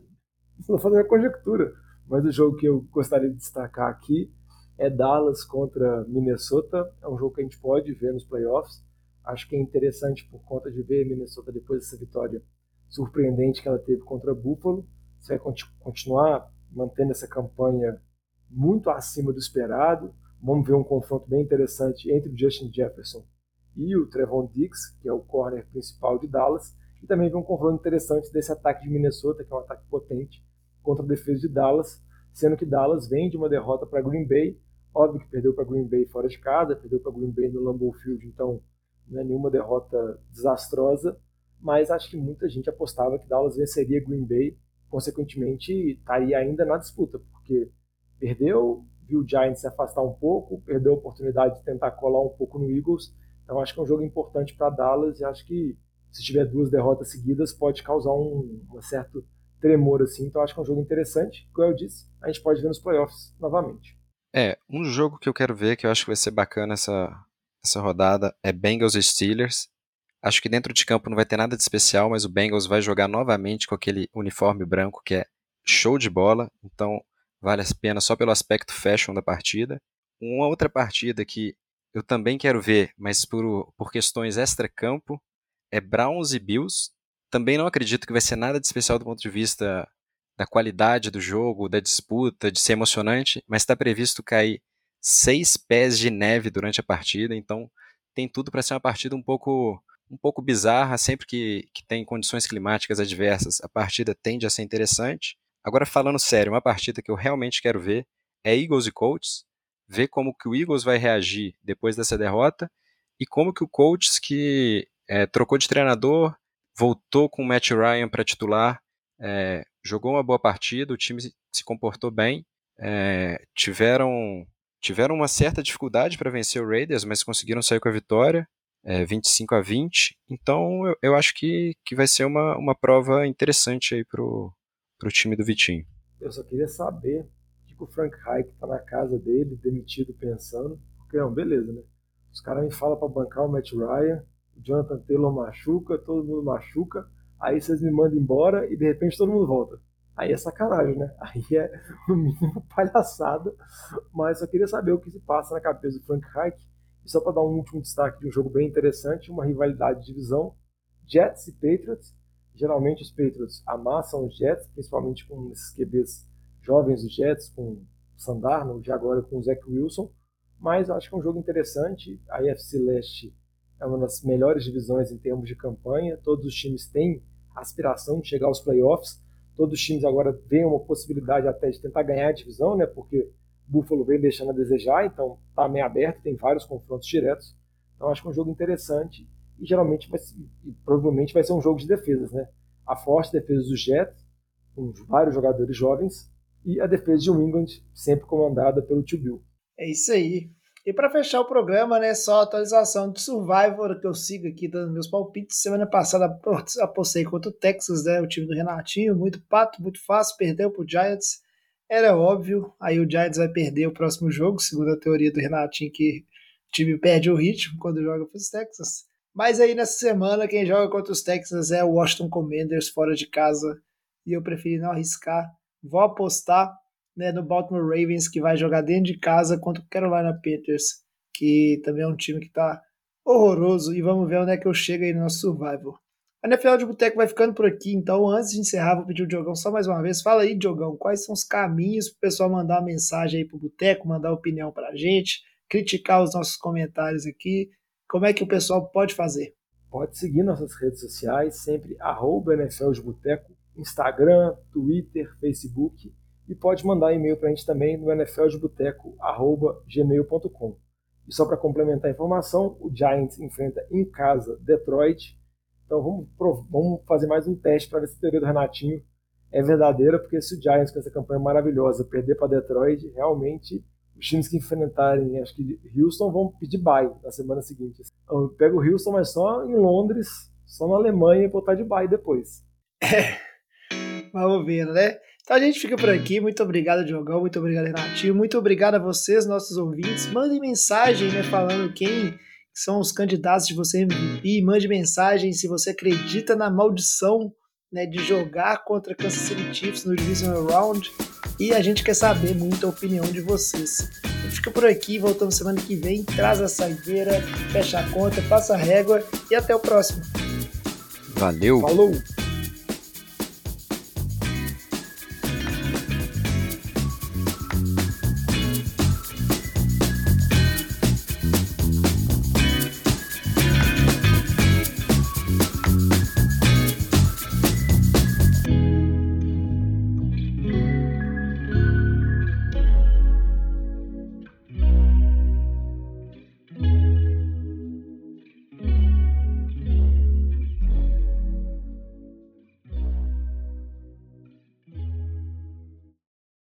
D: Estou fazendo a conjectura. Mas o jogo que eu gostaria de destacar aqui é Dallas contra Minnesota. É um jogo que a gente pode ver nos playoffs. Acho que é interessante por conta de ver Minnesota depois dessa vitória surpreendente que ela teve contra Buffalo. Você vai continuar mantendo essa campanha muito acima do esperado. Vamos ver um confronto bem interessante entre o Justin Jefferson e o Trevon Diggs, que é o corner principal de Dallas, e também ver um confronto interessante desse ataque de Minnesota, que é um ataque potente, contra a defesa de Dallas, sendo que Dallas vem de uma derrota para Green Bay, óbvio que perdeu para Green Bay fora de casa, perdeu para Green Bay no Lambeau Field, então não é nenhuma derrota desastrosa, mas acho que muita gente apostava que Dallas venceria Green Bay, consequentemente estaria ainda na disputa, porque perdeu, viu o Giants se afastar um pouco, perdeu a oportunidade de tentar colar um pouco no Eagles, então acho que é um jogo importante para Dallas e acho que se tiver duas derrotas seguidas pode causar um, um certo tremor assim, então acho que é um jogo interessante, como eu disse, a gente pode ver nos playoffs novamente.
E: É, um jogo que eu quero ver, que eu acho que vai ser bacana essa, essa rodada, é Bengals e Steelers. Acho que dentro de campo não vai ter nada de especial, mas o Bengals vai jogar novamente com aquele uniforme branco que é show de bola, então vale a pena só pelo aspecto fashion da partida. Uma outra partida que eu também quero ver, mas por, por questões extra-campo, é Browns e Bills. Também não acredito que vai ser nada de especial do ponto de vista da qualidade do jogo, da disputa, de ser emocionante, mas está previsto cair seis pés de neve durante a partida, então tem tudo para ser uma partida um pouco um pouco bizarra, sempre que, que tem condições climáticas adversas, a partida tende a ser interessante. Agora, falando sério, uma partida que eu realmente quero ver é Eagles e Colts, ver como que o Eagles vai reagir depois dessa derrota e como que o Colts, que é, trocou de treinador, voltou com o Matt Ryan para titular, é, jogou uma boa partida, o time se comportou bem, é, tiveram, tiveram uma certa dificuldade para vencer o Raiders, mas conseguiram sair com a vitória é, 25 a 20. Então eu, eu acho que, que vai ser uma, uma prova interessante aí pro, pro time do Vitinho.
D: Eu só queria saber o que o Frank Reich tá na casa dele, demitido, pensando. Porque, não, beleza, né? Os caras me falam para bancar o Matt Ryan, o Jonathan Taylor machuca, todo mundo machuca, aí vocês me mandam embora e de repente todo mundo volta. Aí é sacanagem, né? (laughs) Aí é, no mínimo, palhaçada. Mas só queria saber o que se passa na cabeça do Frank Reich e só para dar um último destaque de um jogo bem interessante, uma rivalidade de divisão, Jets e Patriots. Geralmente os Patriots amassam os Jets, principalmente com esses QBs jovens dos Jets, com Sandarno, de agora com o Zach Wilson. Mas eu acho que é um jogo interessante. A AFC Leste é uma das melhores divisões em termos de campanha. Todos os times têm aspiração de chegar aos playoffs. Todos os times agora têm uma possibilidade até de tentar ganhar a divisão, né? Porque Buffalo vem deixando a desejar, então está meio aberto, tem vários confrontos diretos. Então acho que é um jogo interessante e geralmente vai, e provavelmente vai ser um jogo de defesas, né? A forte defesa dos Jets, com vários jogadores jovens, e a defesa de England, sempre comandada pelo Tio Bill.
C: É isso aí. E para fechar o programa, né, só atualização de Survivor que eu sigo aqui dando meus palpites. Semana passada apostei contra o Texas, né, o time do Renatinho, muito pato, muito fácil, perdeu pro Giants. Era óbvio, aí o Giants vai perder o próximo jogo, segundo a teoria do Renatinho, que o time perde o ritmo quando joga para os Texas. Mas aí nessa semana, quem joga contra os Texas é o Washington Commanders fora de casa. E eu preferi não arriscar. Vou apostar né, no Baltimore Ravens, que vai jogar dentro de casa contra o Carolina Panthers, que também é um time que está horroroso. E vamos ver onde é que eu chego aí no nosso survival. A NFL de Boteco vai ficando por aqui, então antes de encerrar, vou pedir o Diogão só mais uma vez. Fala aí, Diogão, quais são os caminhos para o pessoal mandar uma mensagem aí pro Boteco, mandar opinião para a gente, criticar os nossos comentários aqui. Como é que o pessoal pode fazer?
D: Pode seguir nossas redes sociais, sempre arroba NFL de Boteco, Instagram, Twitter, Facebook e pode mandar e-mail para a gente também no nfldeboteco.gmail.com. E só para complementar a informação, o Giants enfrenta em casa Detroit então vamos, vamos fazer mais um teste para ver se a teoria do Renatinho é verdadeira, porque se o Giants com essa campanha maravilhosa perder para Detroit, realmente os times que enfrentarem, acho que Houston vão pedir bye na semana seguinte. Então, eu pego o Houston, mas só em Londres, só na Alemanha e botar de bye depois.
C: É, vamos ver, né? Então a gente fica por aqui. Muito obrigado, Diogão. Muito obrigado, Renatinho. Muito obrigado a vocês, nossos ouvintes. Mandem mensagem, né, falando quem são os candidatos de você MVP. Mande mensagem se você acredita na maldição né, de jogar contra Kansas City Chiefs no Divisional Round. E a gente quer saber muito a opinião de vocês. A gente fica por aqui, voltamos semana que vem. Traz a saideira, fecha a conta, passa a régua e até o próximo.
E: Valeu!
D: Falou!